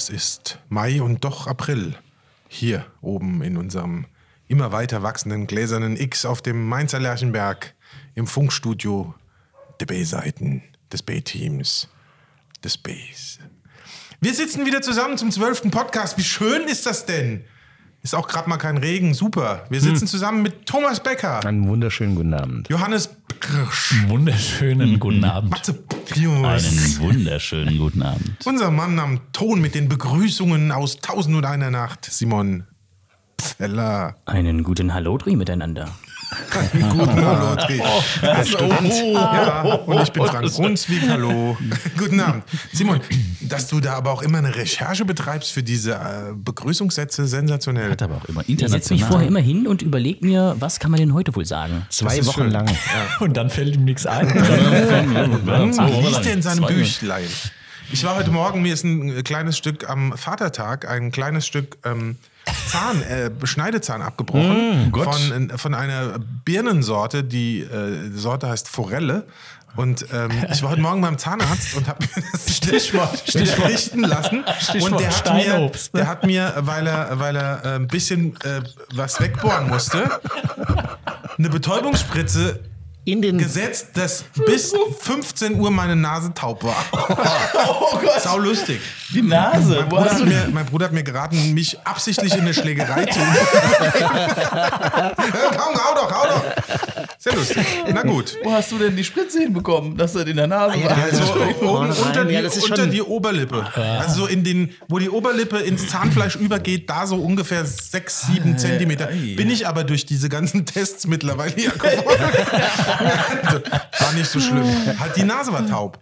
es ist Mai und doch April. Hier oben in unserem immer weiter wachsenden gläsernen X auf dem Mainzer Lerchenberg im Funkstudio der B-Seiten des B-Teams des Bs. Wir sitzen wieder zusammen zum zwölften Podcast. Wie schön ist das denn? Ist auch gerade mal kein Regen. Super. Wir sitzen zusammen mit Thomas Becker, Einen wunderschönen guten Abend. Johannes Wunderschönen guten Abend. Einen wunderschönen guten Abend. Unser Mann am Ton mit den Begrüßungen aus Tausend und einer Nacht, Simon Zeller. Einen guten Hallodri miteinander. Guten Hallo, Dre. Das stimmt. Ja, und ich bin Frank Brunswick. Hallo. Guten Abend. Simon, dass du da aber auch immer eine Recherche betreibst für diese äh, Begrüßungssätze, sensationell. Hat aber auch immer Ich setze mich international. vorher immer hin und überlege mir, was kann man denn heute wohl sagen? Zwei Wochen schön. lang. Und dann fällt ihm nichts ein. Liest er in seinem. Büchlein? Ich war heute Morgen, mir ist ein kleines Stück am Vatertag, ein kleines Stück ähm, Zahn, äh, Schneidezahn abgebrochen Gott. von, von einer Birnensorte. Die äh, Sorte heißt Forelle. Und ähm, ich war heute Morgen beim Zahnarzt und habe mir das Stichwort, Stichwort richten lassen. Stichwort und der hat, mir, ne? der hat mir, weil er, weil er äh, ein bisschen äh, was wegbohren musste, eine Betäubungsspritze In den gesetzt, dass bis 15 Uhr meine Nase taub war. Oh Gott, Sau lustig. die Nase. Mein Bruder, hat mir, mein Bruder hat mir geraten, mich absichtlich in eine Schlägerei zu. Komm, hau doch, hau doch. Sehr lustig. Na gut. Wo hast du denn die Spritze hinbekommen, dass du in der Nase ja, war? Also oben unter, die, Ja, das ist unter schon- die Oberlippe. Also so in den, wo die Oberlippe ins Zahnfleisch übergeht, da so ungefähr 6, 7 Zentimeter. Bin ich aber durch diese ganzen Tests mittlerweile ja geworden. Also, war nicht so schlimm. Halt die Nase war taub.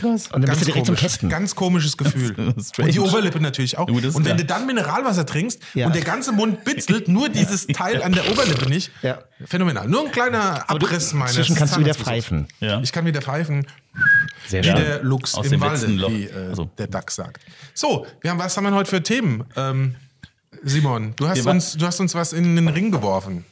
Krass. und dann bist du direkt zum komisch. Testen. Ganz komisches Gefühl. Und die Oberlippe natürlich auch. Und wenn klar. du dann Mineralwasser trinkst Ja. und der ganze Mund bitzelt, nur dieses Teil an der Oberlippe nicht. Ja. Phänomenal. Nur ein kleiner Abriss meines Zwischen kannst du wieder pfeifen. Ja. Ich kann wieder pfeifen, Sehr wie der Luchs Aus im dem Walde, wie äh, Also. der Dachs sagt. So, wir haben, was haben wir heute für Themen? Ähm, Simon, du hast, uns, du hast uns was in den Ring geworfen.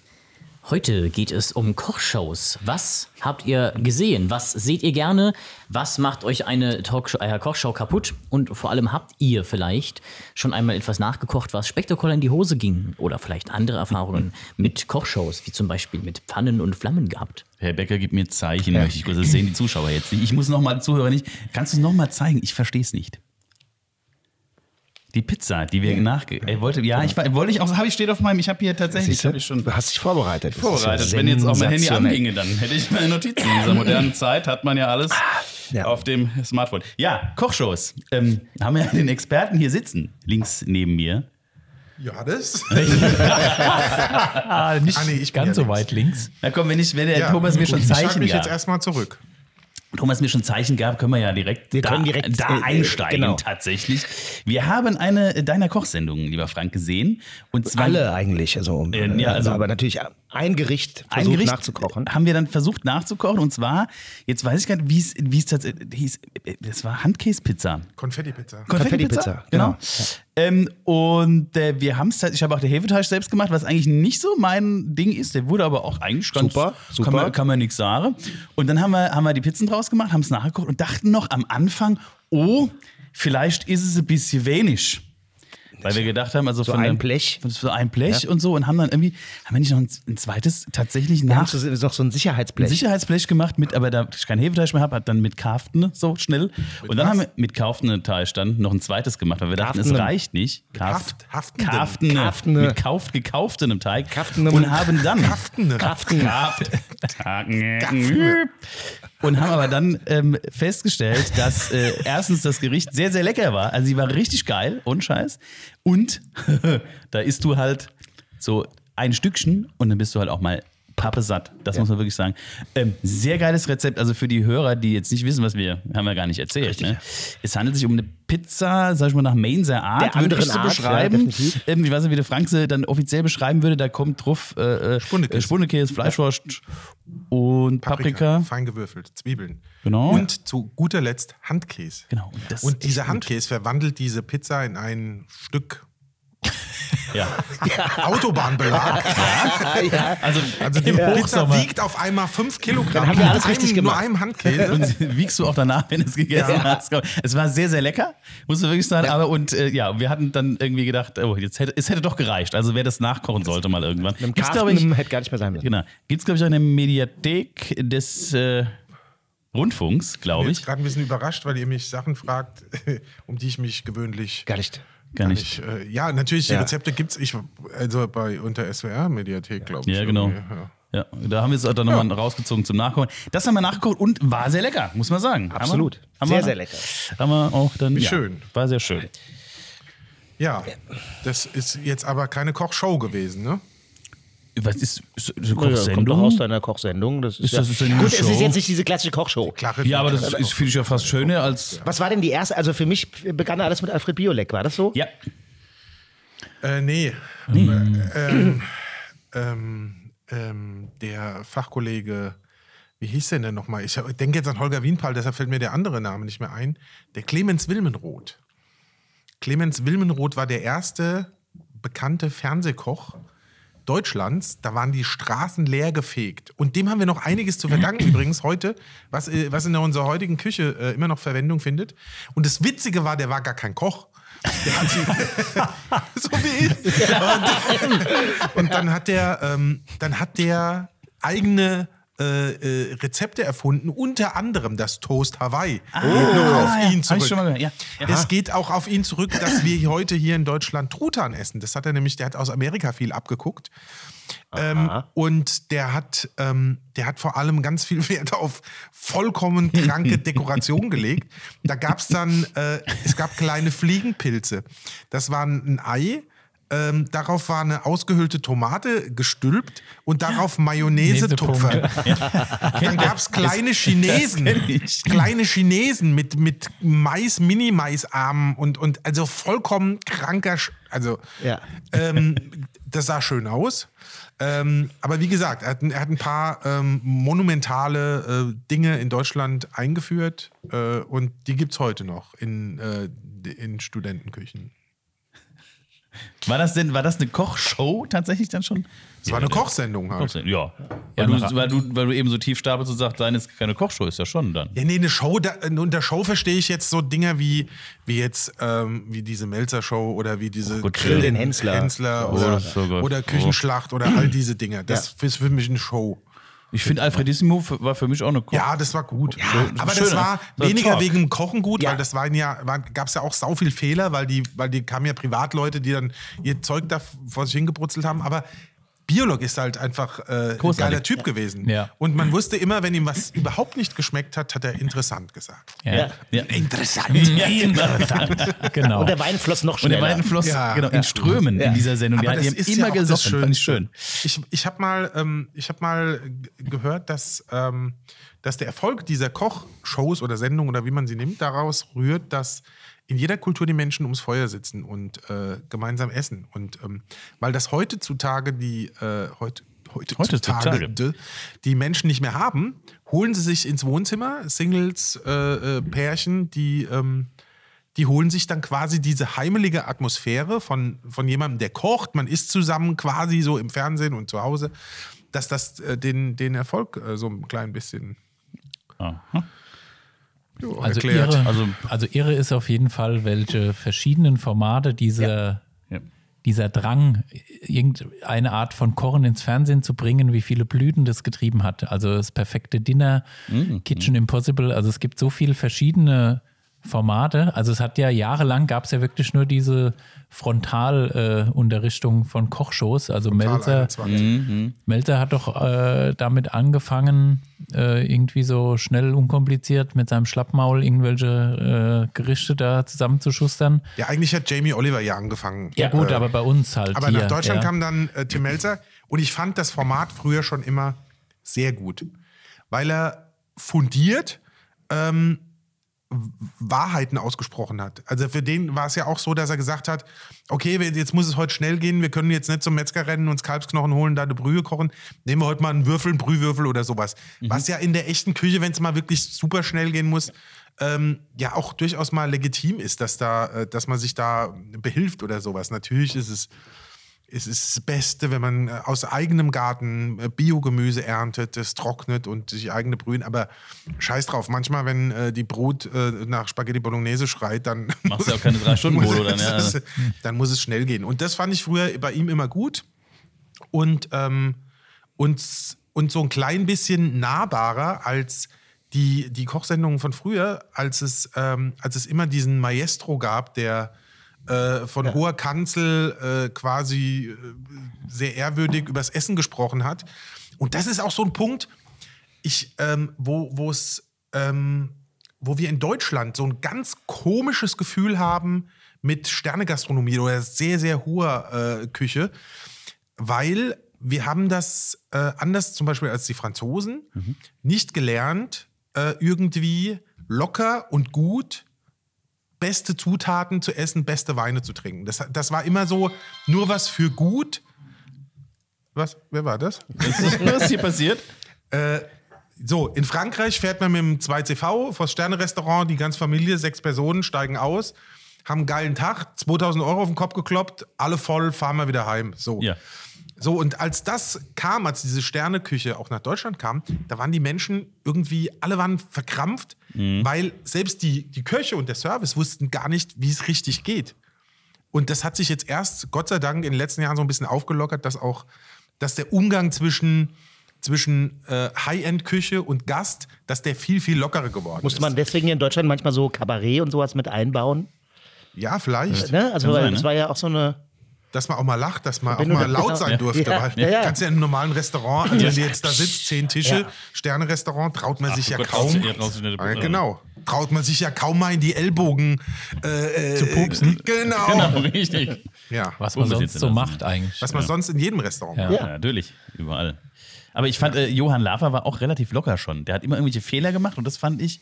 Heute geht es um Kochshows. Was habt ihr gesehen? Was seht ihr gerne? Was macht euch eine Talkshow, äh, Kochshow kaputt? Und vor allem habt ihr vielleicht schon einmal etwas nachgekocht, was spektakulär in die Hose ging? Oder vielleicht andere Erfahrungen mit Kochshows, wie zum Beispiel mit Pfannen und Flammen gehabt? Herr Becker, gib mir Zeichen, möchte ich kurz. Das sehen die Zuschauer jetzt nicht. Ich muss nochmal, Zuhörer nicht. Kannst du es nochmal zeigen? Ich verstehe es nicht. Die Pizza, die wir nachge... Er wollte, ja, ich wollte ich auch, habe ich steht auf meinem, ich habe hier tatsächlich, habe ich schon Du hast dich vorbereitet. Vorbereitet. ja Wenn jetzt auch mein Handy anginge, dann hätte ich meine Notizen. In dieser modernen Zeit hat man ja alles ja. auf dem Smartphone. Ja, Kochshows. Ähm, haben wir den Experten hier sitzen, links neben mir. Johannes? Ah, nicht Ah, nee, ich ganz ja so weit links. Na komm, wenn, ich, wenn der Ja, Thomas mir schon ich schalte Zeichen mich jetzt gab, erstmal zurück. Thomas mir schon Zeichen gab, können wir ja direkt, Wir da, können direkt, da äh, einsteigen genau. tatsächlich. Wir haben eine deiner Kochsendungen, lieber Frank, gesehen. Und zwar Alle eigentlich. Also, Äh, ja, also- aber natürlich ein Gericht ein versucht Gericht nachzukochen. haben wir dann versucht nachzukochen. Und zwar, jetzt weiß ich gar nicht, wie es wie es tatsächlich hieß. Das war Handkäse-Pizza. Konfetti-Pizza. Konfetti-Pizza, genau. genau. Ähm, und äh, wir haben es, ich habe auch den Hefeteig selbst gemacht, was eigentlich nicht so mein Ding ist. Der wurde aber auch eigentlich ganz Super, super. Kann man, kann man nichts sagen. Und dann haben wir, haben wir die Pizzen draus gemacht, haben es nachgekocht und dachten noch am Anfang, oh, vielleicht ist es ein bisschen wenig. Weil wir gedacht haben, also So von ein Blech. von so ein Blech und so und haben dann irgendwie, haben wir nicht noch ein, ein zweites tatsächlich nach so, noch so ein ein Sicherheitsblech. Sicherheitsblech gemacht, mit, aber da ich kein Hefeteig mehr habe, hat dann mit Kaftene so schnell. und dann was? haben wir mit Kaftene Teig dann noch ein zweites gemacht, weil wir dachten, es Kaftene. reicht nicht. Haft- Haftendem. Kaftene. Kaftene. Mit kauft, gekauftenem Teig. Kaftene. Und haben dann Haftene. Kraften. Kaft- und haben aber dann ähm, festgestellt, dass äh, erstens das Gericht sehr, sehr lecker war. Also sie war richtig geil, ohne Scheiß. Und da isst du halt so ein Stückchen und dann bist du halt auch mal pappesatt. Das muss man wirklich sagen. Ähm, sehr geiles Rezept. Also für die Hörer, die jetzt nicht wissen, was wir, haben wir gar nicht erzählt. Ne? Es handelt sich um eine Pizza, sag ich mal, nach Mainzer Art, Der würde ich so Art, ja, beschreiben. definitiv. ähm, ich weiß nicht, wie der Frank sie dann offiziell beschreiben würde. Da kommt drauf äh, äh, Spundekäse. Spundekäse, Fleischwurst und Paprika. Fein gewürfelt. Zwiebeln. Genau. Und zu guter Letzt Handkäse. Genau. Und, Und dieser Handkäse verwandelt diese Pizza in ein Stück Ja. Autobahnbelag. ja. Also, Also die im Pizza wiegt auf einmal 5 Kilogramm. Dann haben wir alles mit richtig einem, nur gemacht. einem Handkäse. Und wiegst du auch danach, wenn du es gegessen Ja. hast. Es war sehr, sehr lecker, muss man wirklich sagen. Aber und äh, ja, wir hatten dann irgendwie gedacht, oh, jetzt hätte, es hätte doch gereicht. Also wer das nachkochen sollte mal irgendwann. Mit dem Gibt's, glaube ich, hätte gar nicht mehr sein müssen. genau. Gibt's, glaube ich, eine Mediathek des äh, Rundfunks, Ich glaube bin ich. jetzt gerade ein bisschen überrascht, weil ihr mich Sachen fragt, um die ich mich gewöhnlich Gar nicht. Gar nicht. äh, ja, natürlich, die Ja. Rezepte gibt es. Ich, also bei unter SWR-Mediathek, glaube ich. Ja, genau. ja. Ja, da haben wir es dann nochmal rausgezogen zum Nachkochen. Das haben wir nachgekocht und war sehr lecker, muss man sagen. Absolut. Haben wir, haben Sehr, wir, sehr lecker. Haben wir auch dann. Wie ja, schön. War sehr schön. Ja, das ist jetzt aber keine Kochshow gewesen, ne? Was ist, ist eine Ja, kommt doch Kochsendung? aus deiner Kochsendung. Das ist, Ist ja, das eine Gut, es Show? ist jetzt nicht diese klassische Kochshow. Klare Ja, aber das ist, finde ich ja fast schöner als. Was war denn die erste? Also für mich begann alles mit Alfred Biolek, war das so? Ja. Äh, nee. Ähm, ähm, ähm, der Fachkollege, wie hieß der denn nochmal? Ich denke jetzt an Holger Wienpal, deshalb fällt mir der andere Name nicht mehr ein. Der Clemens Wilmenroth. Clemens Wilmenroth war der erste bekannte Fernsehkoch Deutschlands. Da waren die Straßen leer gefegt. Und dem haben wir noch einiges zu verdanken übrigens heute, was, äh, was in unserer heutigen Küche äh, immer noch Verwendung findet. Und das Witzige war, der war gar kein Koch. Der hat sie, so wie ich. Und, und dann hat der, ähm, dann hat der eigene äh, äh, Rezepte erfunden, unter anderem das Toast Hawaii. Geht noch auf Ah, ja, ihn zurück. ja. Ja. Es geht auch auf ihn zurück, dass wir heute hier in Deutschland Truthahn essen. Das hat er nämlich, der hat aus Amerika viel abgeguckt. Ähm, und der hat, ähm, der hat vor allem ganz viel Wert auf vollkommen kranke Dekoration gelegt. Da gab es dann, äh, es gab kleine Fliegenpilze. Das war ein Ei. Ähm, darauf war eine ausgehöhlte Tomate gestülpt und darauf Mayonnaise-Tupfer. Dann gab es kleine Chinesen. Kleine Chinesen mit, mit Mais, Mini-Mais-Armen und, und also vollkommen kranker. Sch also, Ja. ähm, das sah schön aus. Ähm, aber wie gesagt, er hat, ein- er hat ein paar ähm, monumentale äh, Dinge in Deutschland eingeführt äh, und die gibt es heute noch in, äh, in Studentenküchen. War das denn, war das eine Kochshow tatsächlich dann schon? Es war eine Kochsendung halt. Ja. Weil, du, weil, du, weil du eben so tief stapelst und sagst, deine ist keine Kochshow, ist ja schon dann. Ja, nee, eine Show, da, unter Show verstehe ich jetzt so Dinger wie, wie jetzt, ähm, wie diese Melzer-Show oder wie diese Gott, Grill den Hensler. Hensler Oh, oder, gut. oder Küchenschlacht oder all diese Dinge. Das ist für mich eine Show. Ich finde, Alfredissimo war für mich auch eine Koch. Ja, das war gut. das aber das war? So weniger Talk. wegen dem Kochen gut, Ja. weil das waren ja, war, gab es ja auch sau viel Fehler, weil die, weil die kamen ja Privatleute, die dann ihr Zeug da vor sich hingebrutzelt haben. Aber Biolog ist halt einfach äh, ein geiler Typ gewesen. Ja. Und man wusste immer, wenn ihm was überhaupt nicht geschmeckt hat, hat er interessant gesagt. Ja. ja. Interessant. Ja, interessant. Genau. Und der Wein floss noch Und der schneller. Wein floss Ja. genau, in Strömen in dieser Sendung. Die, Aber die das haben ist immer ja auch das gesoffen. Fand ich schön. Ich, ich habe mal, ähm, ich hab mal gehört, dass, ähm, dass der Erfolg dieser Kochshows oder Sendungen oder wie man sie nimmt, daraus rührt, dass in jeder Kultur die Menschen ums Feuer sitzen und äh, gemeinsam essen. Und ähm, weil das heutzutage die äh, heut, heutzutage, Heutzutage. die Menschen nicht mehr haben, holen sie sich ins Wohnzimmer, Singles, äh, äh, Pärchen, die ähm, die holen sich dann quasi diese heimelige Atmosphäre von, von jemandem, der kocht. Man isst zusammen quasi so im Fernsehen und zu Hause, dass das äh, den, den Erfolg äh, so ein klein bisschen jo, Also erklärt. irre, Also- also, irre ist auf jeden Fall, welche verschiedenen Formate dieser, Ja. dieser Drang, irgendeine Art von Kochen ins Fernsehen zu bringen, wie viele Blüten das getrieben hat. Also das perfekte Dinner, Mhm. Kitchen Impossible, also es gibt so viele verschiedene Formate. Also es hat ja jahrelang gab es ja wirklich nur diese Frontalunterrichtung äh, von Kochshows. Also Melzer, 21. Melzer hat doch äh, damit angefangen, äh, irgendwie so schnell, unkompliziert mit seinem Schlappmaul irgendwelche äh, Gerichte da zusammenzuschustern. Ja, eigentlich hat Jamie Oliver ja angefangen. Ja gut, Äh, aber bei uns halt Aber hier. nach Deutschland ja. kam dann äh, Tim Melzer und ich fand das Format früher schon immer sehr gut, weil er fundiert ähm, Wahrheiten ausgesprochen hat. Also für den war es ja auch so, dass er gesagt hat, okay, jetzt muss es heute schnell gehen, wir können jetzt nicht zum Metzger rennen, uns Kalbsknochen holen, da eine Brühe kochen, nehmen wir heute mal einen Würfel, einen Brühwürfel oder sowas. Was ja in der echten Küche, wenn es mal wirklich super schnell gehen muss, ähm, ja auch durchaus mal legitim ist, dass, da, äh, dass man sich da behilft oder sowas. Natürlich ist es es ist das Beste, wenn man äh, aus eigenem Garten äh, Biogemüse erntet, das trocknet und sich eigene Brühen. Aber scheiß drauf, manchmal, wenn äh, die Brut äh, nach Spaghetti Bolognese schreit, dann Machst ja auch keine drei Stunden muss Brot, es- Ja, dann muss es schnell gehen. Und das fand ich früher bei ihm immer gut. Und, ähm, und, und so ein klein bisschen nahbarer als die, die Kochsendungen von früher, als es, ähm, als es immer diesen Maestro gab, der äh, von hoher Kanzel äh, quasi äh, sehr ehrwürdig übers Essen gesprochen hat. Und das ist auch so ein Punkt, ich, ähm, wo, wo es, ähm, wo wir in Deutschland so ein ganz komisches Gefühl haben mit Sternegastronomie oder sehr, sehr hoher äh, Küche, weil wir haben das äh, anders zum Beispiel als die Franzosen nicht gelernt, äh, irgendwie locker und gut beste Zutaten zu essen, beste Weine zu trinken. Das, das war immer so nur was für gut. Was? Wer war das? Was ist hier passiert? So, in Frankreich fährt man mit dem 2CV vors Sterne-Restaurant, die ganze Familie, sechs Personen, steigen aus, haben einen geilen Tag, 2000 Euro auf den Kopf gekloppt, alle voll, fahren wir wieder heim. So. Ja. So, und als das kam, als diese Sterneküche auch nach Deutschland kam, da waren die Menschen irgendwie, alle waren verkrampft, weil selbst die, die Köche und der Service wussten gar nicht, wie es richtig geht. Und das hat sich jetzt erst, Gott sei Dank, in den letzten Jahren so ein bisschen aufgelockert, dass auch, dass der Umgang zwischen, zwischen äh, High-End-Küche und Gast, dass der viel, viel lockerer geworden Musste ist. man deswegen in Deutschland manchmal so Kabarett und sowas mit einbauen? ja, vielleicht. Ne? Also, weil das ne? war ja auch so eine. Dass man auch mal lacht, dass man auch mal laut sein Ja. durfte. Ja, weil ja, ja. kannst ja in einem normalen Restaurant, also wenn du jetzt da sitzt, zehn Tische, Ja. Sterne-Restaurant, traut man sich ja Gott, kaum. Ja, genau. Traut man sich ja kaum mal in die Ellbogen äh, Zu pupsen. Genau. Genau, richtig. Ja. Was man sonst so macht eigentlich. Was man sonst in jedem Restaurant Ja. macht. Ja, natürlich, überall. Aber ich fand, äh, Johann Lafer war auch relativ locker schon. Der hat immer irgendwelche Fehler gemacht und das fand ich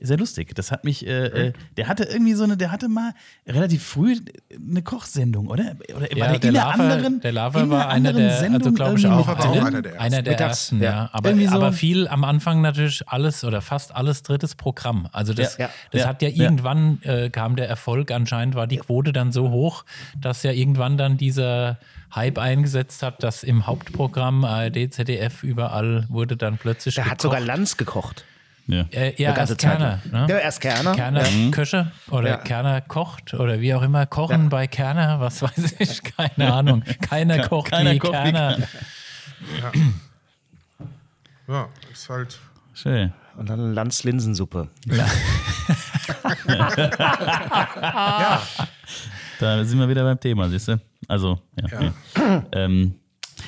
sehr lustig. Das hat mich, äh, äh, der hatte irgendwie so eine, der hatte mal relativ früh eine Kochsendung, oder? Oder Ja, der der Lava, anderen, der Lava war einer anderen der, Sendung also glaube ich auch, drin. einer der ersten. einer der ersten, ja. ja. Aber, so- aber viel am Anfang natürlich alles oder fast alles drittes Programm. Also das, Ja, ja. das Ja, hat ja ja. irgendwann äh, kam der Erfolg, anscheinend war die Quote dann so hoch, dass ja irgendwann dann dieser Hype eingesetzt hat, dass im Hauptprogramm ARD, ZDF überall wurde dann plötzlich Der hat sogar Lanz gekocht. Ja. Äh, ja, erst Kerner. Ne? Ja, erst Kerner. Kerner Mhm. Köche oder Ja. Kerner kocht oder wie auch immer. Kochen bei Kerner, was weiß ich, keine Ahnung. Keiner kocht keiner wie kocht wie Kerner. Ja, ist halt. Und Schön. dann Lanz Linsensuppe. Da sind wir wieder beim Thema, siehst du? Also, ja. ja. ähm,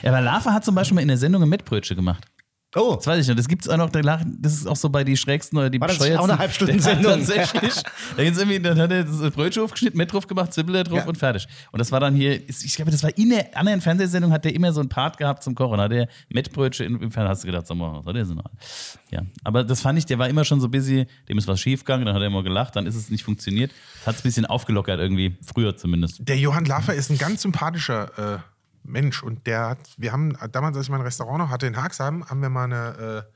ja, aber Lava hat zum Beispiel mal in der Sendung ein Mettbrötchen gemacht. Oh, Das weiß ich noch. Das gibt es auch noch, das ist auch so bei die schrägsten oder die War das bescheuertsten. auch eine Halbstundensendung? Hat Tatsächlich. da gibt's irgendwie, dann hat er das Brötchen aufgeschnitten, Met drauf gemacht, Zwiebel da drauf Ja. und fertig. Und das war dann hier, ich glaube, das war in der anderen Fernsehsendung, hat der immer so einen Part gehabt zum Kochen. Da hat der Mettbrötchen im, im Fernsehen, hast du gedacht, sag mal, was soll der denn? Ja, aber das fand ich, der war immer schon so busy, dem ist was schiefgegangen, dann hat er immer gelacht, dann ist es nicht funktioniert. Das hat es ein bisschen aufgelockert irgendwie, früher zumindest. Der Johann Laffer ist ein ganz sympathischer äh, Mensch und der hat, wir haben damals, als ich mein Restaurant noch hatte in Haagsheim, haben wir mal eine, äh,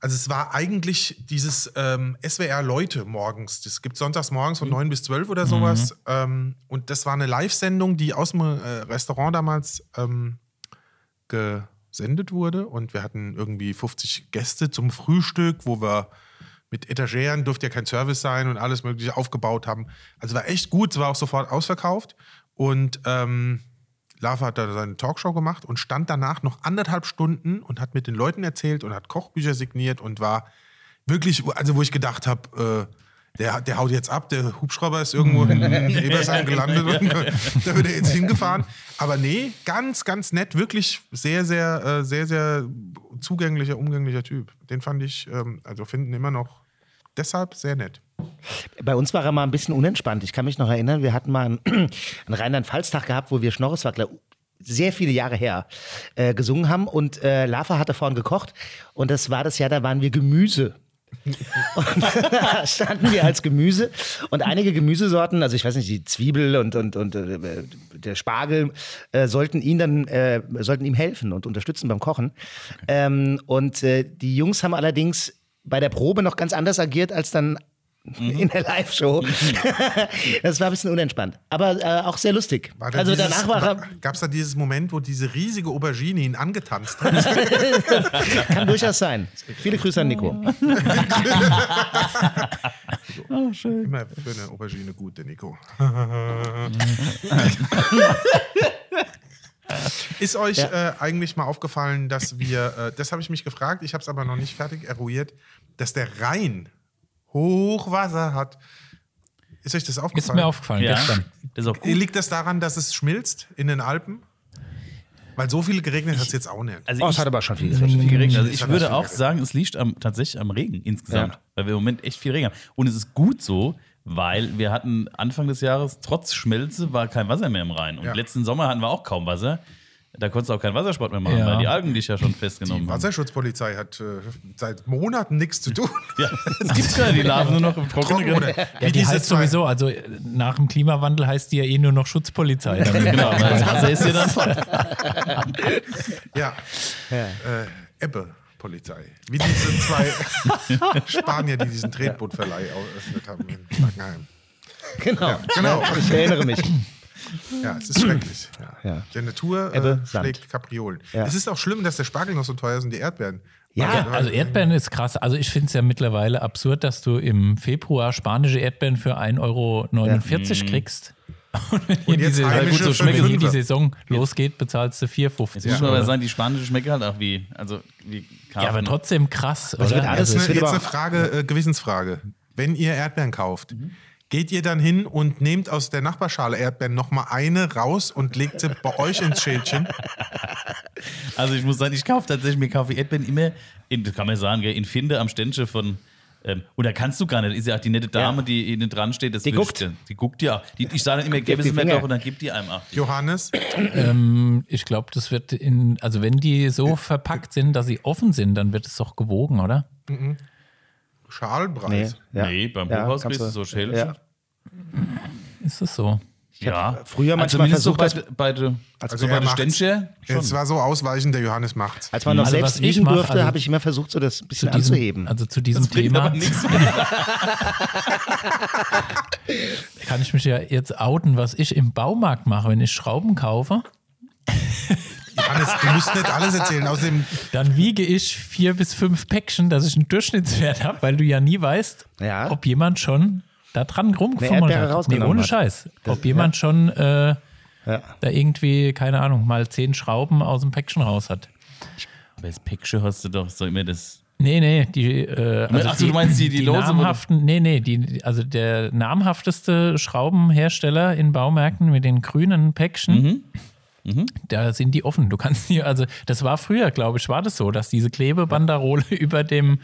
also es war eigentlich dieses ähm, SWR Leute morgens, das gibt sonntags morgens von 9 bis 12 oder sowas. Ähm, und das war eine Live-Sendung, die aus dem äh, Restaurant damals ähm, gesendet wurde. Und wir hatten irgendwie 50 Gäste zum Frühstück, wo wir mit Etageren, durfte ja kein Service sein und alles mögliche aufgebaut haben. Also war echt gut, es war auch sofort ausverkauft. Und ähm, Lava hat da seine Talkshow gemacht und stand danach noch anderthalb Stunden und hat mit den Leuten erzählt und hat Kochbücher signiert und war wirklich, also wo ich gedacht habe, äh, der, der haut jetzt ab, der Hubschrauber ist irgendwo in Ebersheim gelandet und da wird er jetzt hingefahren. Aber nee, ganz, ganz nett, wirklich sehr, sehr, äh, sehr, sehr zugänglicher, umgänglicher Typ. Den fand ich, ähm, also finden immer noch deshalb sehr nett. Bei uns war er mal ein bisschen unentspannt. Ich kann mich noch erinnern, wir hatten mal einen, einen Rheinland-Pfalz-Tag gehabt, wo wir Schnorreswackler sehr viele Jahre her äh, gesungen haben. Und äh, Lava hatte vorhin gekocht. Und das war das Jahr, da waren wir Gemüse. Und da standen wir als Gemüse. Und einige Gemüsesorten, also ich weiß nicht, die Zwiebel und, und, und äh, der Spargel, äh, sollten ihn dann, äh, sollten ihm helfen und unterstützen beim Kochen. Ähm, und äh, die Jungs haben allerdings bei der Probe noch ganz anders agiert als dann Mhm. in der Live-Show. das war ein bisschen unentspannt, aber äh, auch sehr lustig. War da Also dieses, danach war er, Gab es da dieses Moment, wo diese riesige Aubergine ihn angetanzt hat? kann durchaus sein. Viele Grüße an Nico. Immer für eine Aubergine gut, der Nico. Ist euch äh, eigentlich mal aufgefallen, dass wir, äh, das habe ich mich gefragt, ich habe es aber noch nicht fertig eruiert, dass der Rhein Hochwasser hat. Ist euch das Ist aufgefallen? mir aufgefallen Ja, gestern. das ist auch gut. Liegt das daran, dass es schmilzt in den Alpen? Weil so viel geregnet hat es jetzt auch nicht. Also Oh, ich, es hat aber schon viel schon viel geregnet. Also ich würde auch geregnet. sagen, es liegt am, tatsächlich am Regen insgesamt, Ja. weil wir im Moment echt viel Regen haben. Und es ist gut so, weil wir hatten Anfang des Jahres, trotz Schmelze, war kein Wasser mehr im Rhein. Und Ja. letzten Sommer hatten wir auch kaum Wasser. Da konntest du auch keinen Wassersport mehr machen, Ja. weil die Algen dich ja schon Die festgenommen haben. Wasserschutzpolizei hat äh, seit Monaten nichts zu tun. Ja, es gibt gar nicht, die laufen nur noch im Trockenen. Trocken Ja, wie die heißt sowieso, also äh, nach dem Klimawandel heißt die ja eh nur noch Schutzpolizei. Genau, weil das Wasser ist hier dann voll. Ja. Äh, Ebbe-Polizei. Wie diese zwei Spanier, die diesen Tretbootverleih eröffnet haben in Frankenheim. Genau. genau. Ich erinnere mich. Ja, es ist schrecklich. Ja. Ja. Der Natur Ebbe, äh, Sand. schlägt Kapriolen. Ja. Es ist auch schlimm, dass der Spargel noch so teuer ist und die Erdbeeren. Ja, Also Erdbeeren ist krass. Also ich finde es ja mittlerweile absurd, dass du im Februar spanische Erdbeeren für 1,49 Euro kriegst. Und wenn Und jetzt diese, gut, so schmeckt, wenn die. Saison losgeht, bezahlst du 4,50. Jetzt muss man aber sagen, die spanische schmeckt halt auch wie, also wie Karpfen. Ja, aber trotzdem krass, wird alles- Jetzt, es eine, wird jetzt eine Frage, äh, Gewissensfrage. Wenn ihr Erdbeeren kauft, Mhm. Geht ihr dann hin und nehmt aus der Nachbarschale Erdbeeren nochmal eine raus und legt sie bei euch ins Schälchen? Also ich muss sagen, ich kaufe tatsächlich, mir kaufe ich Erdbeeren immer, in, das kann man sagen, in Finde am Ständchen von, ähm, und da kannst du gar nicht, ist ja auch die nette Dame, Ja. die innen dran steht, das Die guckt. Die guckt ja. Die, ich sage dann immer, gib die es mir doch und dann gibt die einem ab. Johannes, Ähm, ich glaube, das wird in, also wenn die so verpackt sind, dass sie offen sind, dann wird es doch gewogen, oder? Schalpreis. Ja. Nee, beim Ja, kannst kriegst du so Schälchen. Ja. Ist es so? Ja. früher also manchmal zumindest so bei, versucht, bei, bei, Also so er bei. Ständchen. Es war so ausweichend, der Johannes macht's. Als man noch Also selbst mach, durfte, also habe ich immer versucht, so das ein bisschen Zu diesem, anzuheben. also zu diesem Bringt Thema aber nichts. kann ich mich ja jetzt outen, was ich im Baumarkt mache, wenn ich Schrauben kaufe. Johannes, du musst nicht alles erzählen. Außerdem, Dann wiege ich vier bis fünf Päckchen, dass ich einen Durchschnittswert habe, weil du ja nie weißt, Ja. ob jemand schon da dran rumgefummelt Erdbeere hat. Nee, rausgenommen ohne hat. Scheiß. Ob jemand schon äh, Ja. da irgendwie, keine Ahnung, mal zehn Schrauben aus dem Päckchen raus hat. Aber das Päckchen hast du doch so immer das. Nee, nee, die, äh, also Ach so, du meinst die- die Lose, wo du- namhaften, nee, nee, die, also der namhafteste Schraubenhersteller in Baumärkten mit den grünen Päckchen, Mhm. da sind die offen. Du kannst die, also das war früher, glaube ich, war das so, dass diese Klebebanderole über dem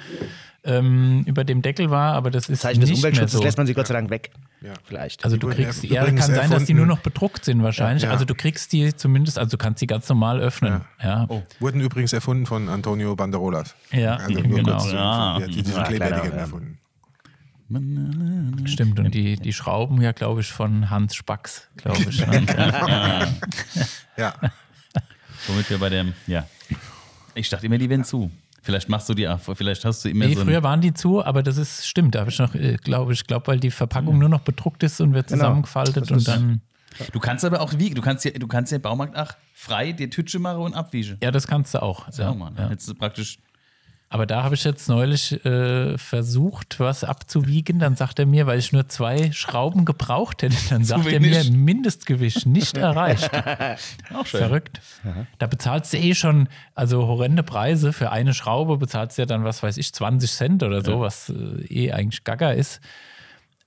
ähm, über dem Deckel war, aber das ist Zeichen des nicht mehr Umweltschutzes so. lässt man sie Gott sei Dank weg. Ja. Vielleicht. Also du kriegst die, ja ja, kann sein, dass die erfunden. nur noch bedruckt sind wahrscheinlich. Ja. Also du kriegst die zumindest, also du kannst die ganz normal öffnen. Ja, Oh. wurden übrigens erfunden von Antonio Banderolas. ja, Also nur genau. kurz, Ja. ja, die diese Ja, Klebeetiket kleiner, ja. erfunden. Stimmt, und die, die Schrauben ja, glaube ich, von Hans Spacks, glaube ich. Ne? Ja. Womit wir bei dem, ja. Ich dachte immer, die wären zu. Vielleicht machst du die auch, vielleicht hast du immer Nee, so. früher waren die zu, aber das ist stimmt. Da habe ich noch, glaube ich, glaube, weil die Verpackung nur noch bedruckt ist und wird zusammengefaltet und dann. Du kannst aber auch wiegen. Du kannst ja, du kannst ja im Baumarkt auch frei dir Tütsche machen und abwiegen. Ja, das kannst du auch. Ja, Ja, ja. Hättest du praktisch. Aber da habe ich jetzt neulich äh, versucht, was abzuwiegen. Dann sagt er mir, weil ich nur zwei Schrauben gebraucht hätte, dann sagt er mir. Mindestgewicht nicht erreicht. Auch schön. Verrückt. Da bezahlst du eh schon, also horrende Preise. Für eine Schraube bezahlst du ja dann, was weiß ich, 20 Cent oder so, was äh, eh eigentlich gaga ist.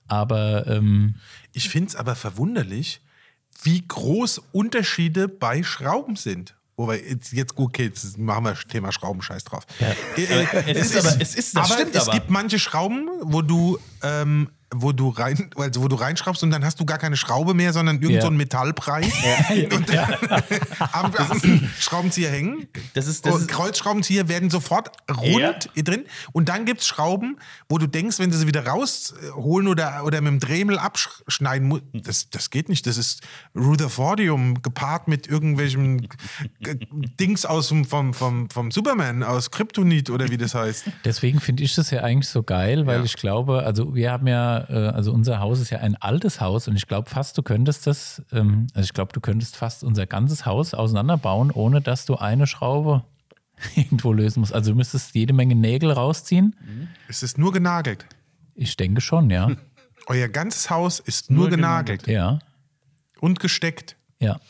Aber ähm, Ich finde es aber verwunderlich, wie groß Unterschiede bei Schrauben sind. Wobei, jetzt, jetzt gut, okay, jetzt machen wir Thema Schrauben, scheiß drauf. Äh, es ist aber- es ist- das aber stimmt es aber. gibt manche Schrauben, wo du ähm, wo du rein, also wo du reinschraubst und dann hast du gar keine Schraube mehr, sondern irgend Ja. so ein Metallbrei. Und dann am, am Schraubenzieher hängen. Das ist- das und Kreuzschraubenzieher werden sofort rund Ja. drin. Und dann gibt es Schrauben, wo du denkst, wenn du sie wieder rausholen oder, oder mit dem Dremel abschneiden musst, das, das geht nicht. Das ist Rutherfordium gepaart mit irgendwelchem G- Dings aus dem, vom, vom, vom Superman, aus Kryptonit oder wie das heißt. Deswegen finde ich das ja eigentlich so geil, weil Ja. ich glaube, also wir haben ja, äh, also unser Haus ist ja ein altes Haus und ich glaube fast, du könntest das, ähm, also ich glaube, du könntest fast unser ganzes Haus auseinanderbauen, ohne dass du eine Schraube irgendwo lösen musst. Also du müsstest jede Menge Nägel rausziehen. Es ist nur genagelt. Ich denke schon, ja. Euer ganzes Haus ist nur, genagelt Ja, und gesteckt. ja.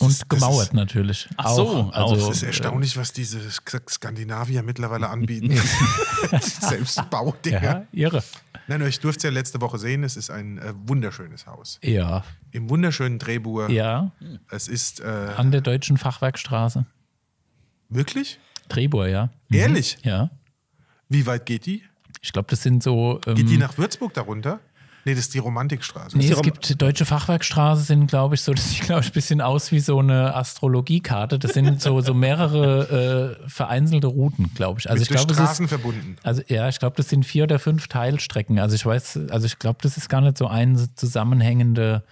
Ui. Und ist- das gemauert ist- natürlich. Ach so, also, Es ist erstaunlich, was diese Sk- Skandinavier mittlerweile anbieten. Selbstbaudinger. Ja, irre. Nein, ich durfte es ja letzte Woche sehen. Es ist ein äh, wunderschönes Haus. Ja, Im wunderschönen Drehbuch. ja. Es ist äh, An der deutschen Fachwerkstraße. wirklich? Trebur, ja. Ehrlich? Ja. Wie weit geht die? Ich glaube, das sind so. Ähm, Geht die nach Würzburg darunter? Nee, das ist die Romantikstraße. Nee, die es Rom- gibt Deutsche Fachwerkstraße sind, glaube ich, so, das sieht, glaube ich, ein bisschen aus wie so eine Astrologiekarte. Das sind so, so mehrere äh, vereinzelte Routen, glaube ich. Also Mit ich glaube, es Straßen ist, verbunden. also ja, ich glaube, das sind vier oder fünf Teilstrecken. Also ich weiß, also ich glaube, das ist gar nicht so eine zusammenhängende.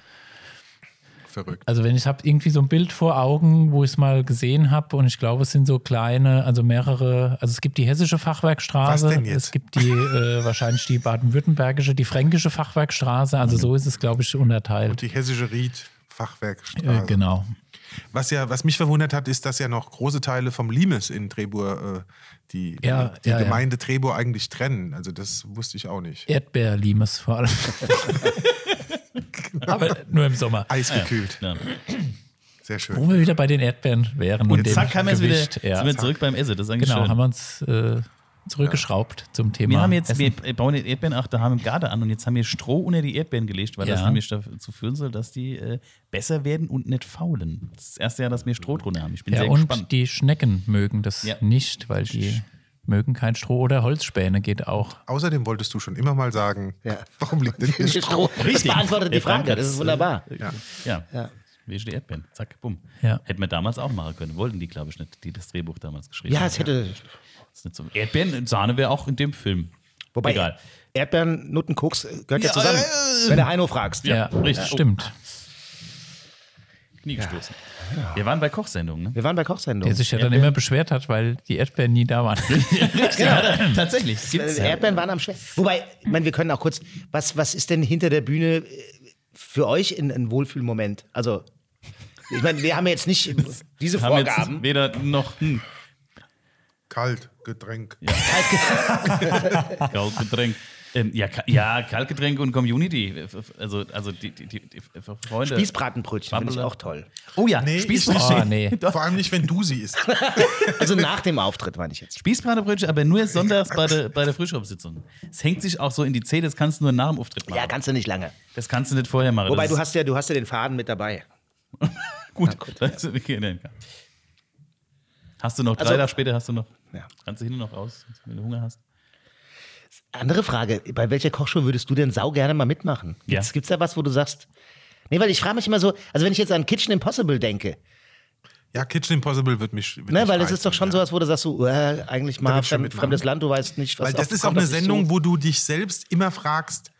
Verrückt. Also wenn ich habe irgendwie so ein Bild vor Augen, wo ich es mal gesehen habe und ich glaube, es sind so kleine, also mehrere, also es gibt die hessische Fachwerkstraße, Was denn jetzt? es gibt die äh, wahrscheinlich die baden-württembergische, die fränkische Fachwerkstraße, also so ist es, glaube ich, unterteilt. Die hessische Ried Fachwerkstraße. Äh, genau. Was ja, was mich verwundert hat, ist, dass ja noch große Teile vom Limes in Trebur äh, die, Ja, die ja, ja. Gemeinde Trebur eigentlich trennen. Also das wusste ich auch nicht. Erdbeerlimes vor allem. Aber nur im Sommer. Eisgekühlt. Ja. Sehr schön. Wo wir wieder bei den Erdbeeren wären. Und zack, haben wir es wieder. Ja. sind wir zurück beim Essen. Das ist eigentlich Genau, schön. haben wir uns äh, zurückgeschraubt zum Thema. Wir haben jetzt, Essen. wir bauen die Erdbeeren auch daheim im Garten an und jetzt haben wir Stroh unter die Erdbeeren gelegt, weil das Ja. nämlich dazu führen soll, dass die äh, besser werden und nicht faulen. Das ist das erste Jahr, dass wir Stroh drunter haben. Ich bin ja, sehr und gespannt. die Schnecken mögen das Ja. nicht, weil die mögen kein Stroh oder Holzspäne geht auch. Außerdem wolltest du schon immer mal sagen, Ja. warum liegt denn hier Stroh? Stroh. Das beantwortet die Frage. Das ist wunderbar. Ja. Ja, Ja. wie ist die Erdbeeren? Zack, bumm. Ja. Hätten wir damals auch machen können. Wollten die, glaube ich, nicht, die das Drehbuch damals geschrieben Ja, haben. es hätte. Das ist nicht so. Erdbeeren, Sahne wäre auch in dem Film. Wobei Egal. Erdbeeren, Nutten, Koks äh, gehört ja, Ja, zusammen. äh, Wenn du Heino fragst. Ja, richtig, stimmt. Knie gestoßen. Wir waren bei Kochsendungen, ne? Wir waren bei Kochsendung. Der sich ja dann immer beschwert hat, weil die Erdbeeren nie da waren. Tatsächlich. Gibt's Äh, Erdbeeren waren am schwersten. Wobei, ich meine, wir können auch kurz, was, was ist denn hinter der Bühne äh, für euch ein, ein Wohlfühlmoment? Also, ich meine, wir haben ja jetzt nicht diese haben jetzt Vorgaben. weder noch hm, Kalt, Getränk. Kaltgetränk. Ähm, ja, ka ja, Kaltgetränk und Community. Also, also die, die, die, die Freunde. Spießbratenbrötchen finde ich auch toll. Oh ja, Nee, Spießbrötchen. Oh, nee. Vor allem nicht, wenn du sie isst. Also nach dem Auftritt, meine ich jetzt. Spießbratenbrötchen, aber nur sonntags bei der, bei der Frühstückssitzung. Es hängt sich auch so in die Zähne, das kannst du nur nach dem Auftritt machen. Ja, kannst du nicht lange. das kannst du nicht vorher machen. Wobei, du hast ja, du hast ja den Faden mit dabei. ist gut. Das ist okay. Hast du noch, drei Also- Tage später hast du noch, Ja. kannst du hin noch raus, wenn du Hunger hast. Andere Frage, bei welcher Kochshow würdest du denn sau gerne mal mitmachen? Ja. Gibt's, gibt's da was, wo du sagst? Nee, weil ich frage mich immer so, also wenn ich jetzt an Kitchen Impossible denke, Ja, Kitchen Impossible wird mich. Wird ne, weil das reizen, ist doch schon ja. sowas, wo du sagst, so, äh, eigentlich mal fremd, mitmachen. fremdes Land, du weißt nicht, was Weil das ist auch eine Sendung, zu. wo du dich selbst immer fragst,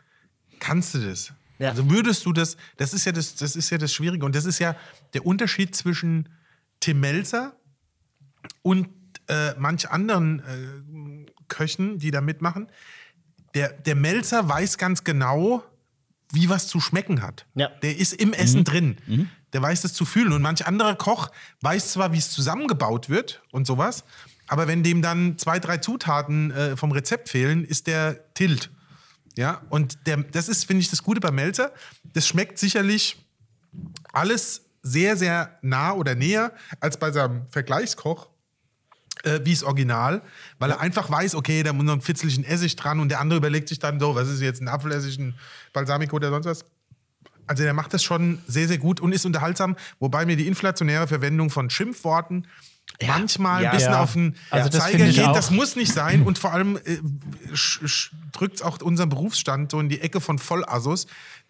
kannst du das? Ja. Also würdest du das, das ist ja das, das ist ja das Schwierige. Und das ist ja der Unterschied zwischen Tim Melzer und äh, manch anderen äh, Köchen, die da mitmachen. Der, der Melzer weiß ganz genau, wie was zu schmecken hat. Ja. Der ist im Essen drin. Der weiß das zu fühlen. Und manch anderer Koch weiß zwar, wie es zusammengebaut wird und sowas, aber wenn dem dann zwei, drei Zutaten äh, vom Rezept fehlen, ist der tilt. Ja, und der, das ist, finde ich, das Gute bei Melzer. Das schmeckt sicherlich alles sehr, sehr nah oder näher als bei seinem Vergleichskoch äh, wie das Original, weil er einfach weiß, okay, da muss noch ein Fitzelchen Essig dran und der andere überlegt sich dann so, was ist jetzt ein Apfelessig, ein Balsamico oder sonst was. Also der macht das schon sehr, sehr gut und ist unterhaltsam, wobei mir die inflationäre Verwendung von Schimpfworten manchmal Ja. ein bisschen Ja. auf den Also das Zeiger ich geht. auch. Das muss nicht sein. Und vor allem äh, drückt es auch unseren Berufsstand so in die Ecke von Vollassos,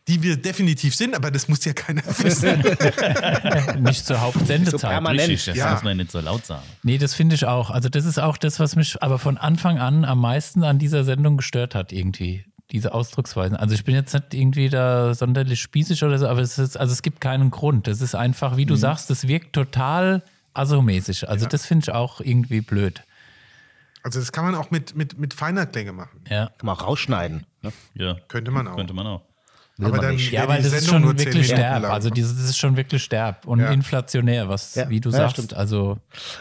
die wir definitiv sind, aber das muss ja keiner wissen. Nicht zur So Hauptsendezeit. permanent. Richtig, das Ja. muss man nicht so laut sagen. Nee, das finde ich auch. Also das ist auch das, was mich aber von Anfang an am meisten an dieser Sendung gestört hat irgendwie. Diese Ausdrucksweisen. Also ich bin jetzt nicht irgendwie da sonderlich spießig oder so, aber es ist, also es gibt keinen Grund. Das ist einfach, wie du sagst, das wirkt total assomäßig. Also das finde ich auch irgendwie blöd. Also das kann man auch mit, mit, mit feiner Klänge machen. Ja. Kann man auch rausschneiden. Ne? Ja. Könnte man auch. Könnte man auch. Aber man dann nicht. Ja, weil die das ist Sendung schon wirklich sterb. lang. Also dieses, das ist schon wirklich sterb und Ja. inflationär, was, Ja. wie du Ja, sagst. stimmt. Also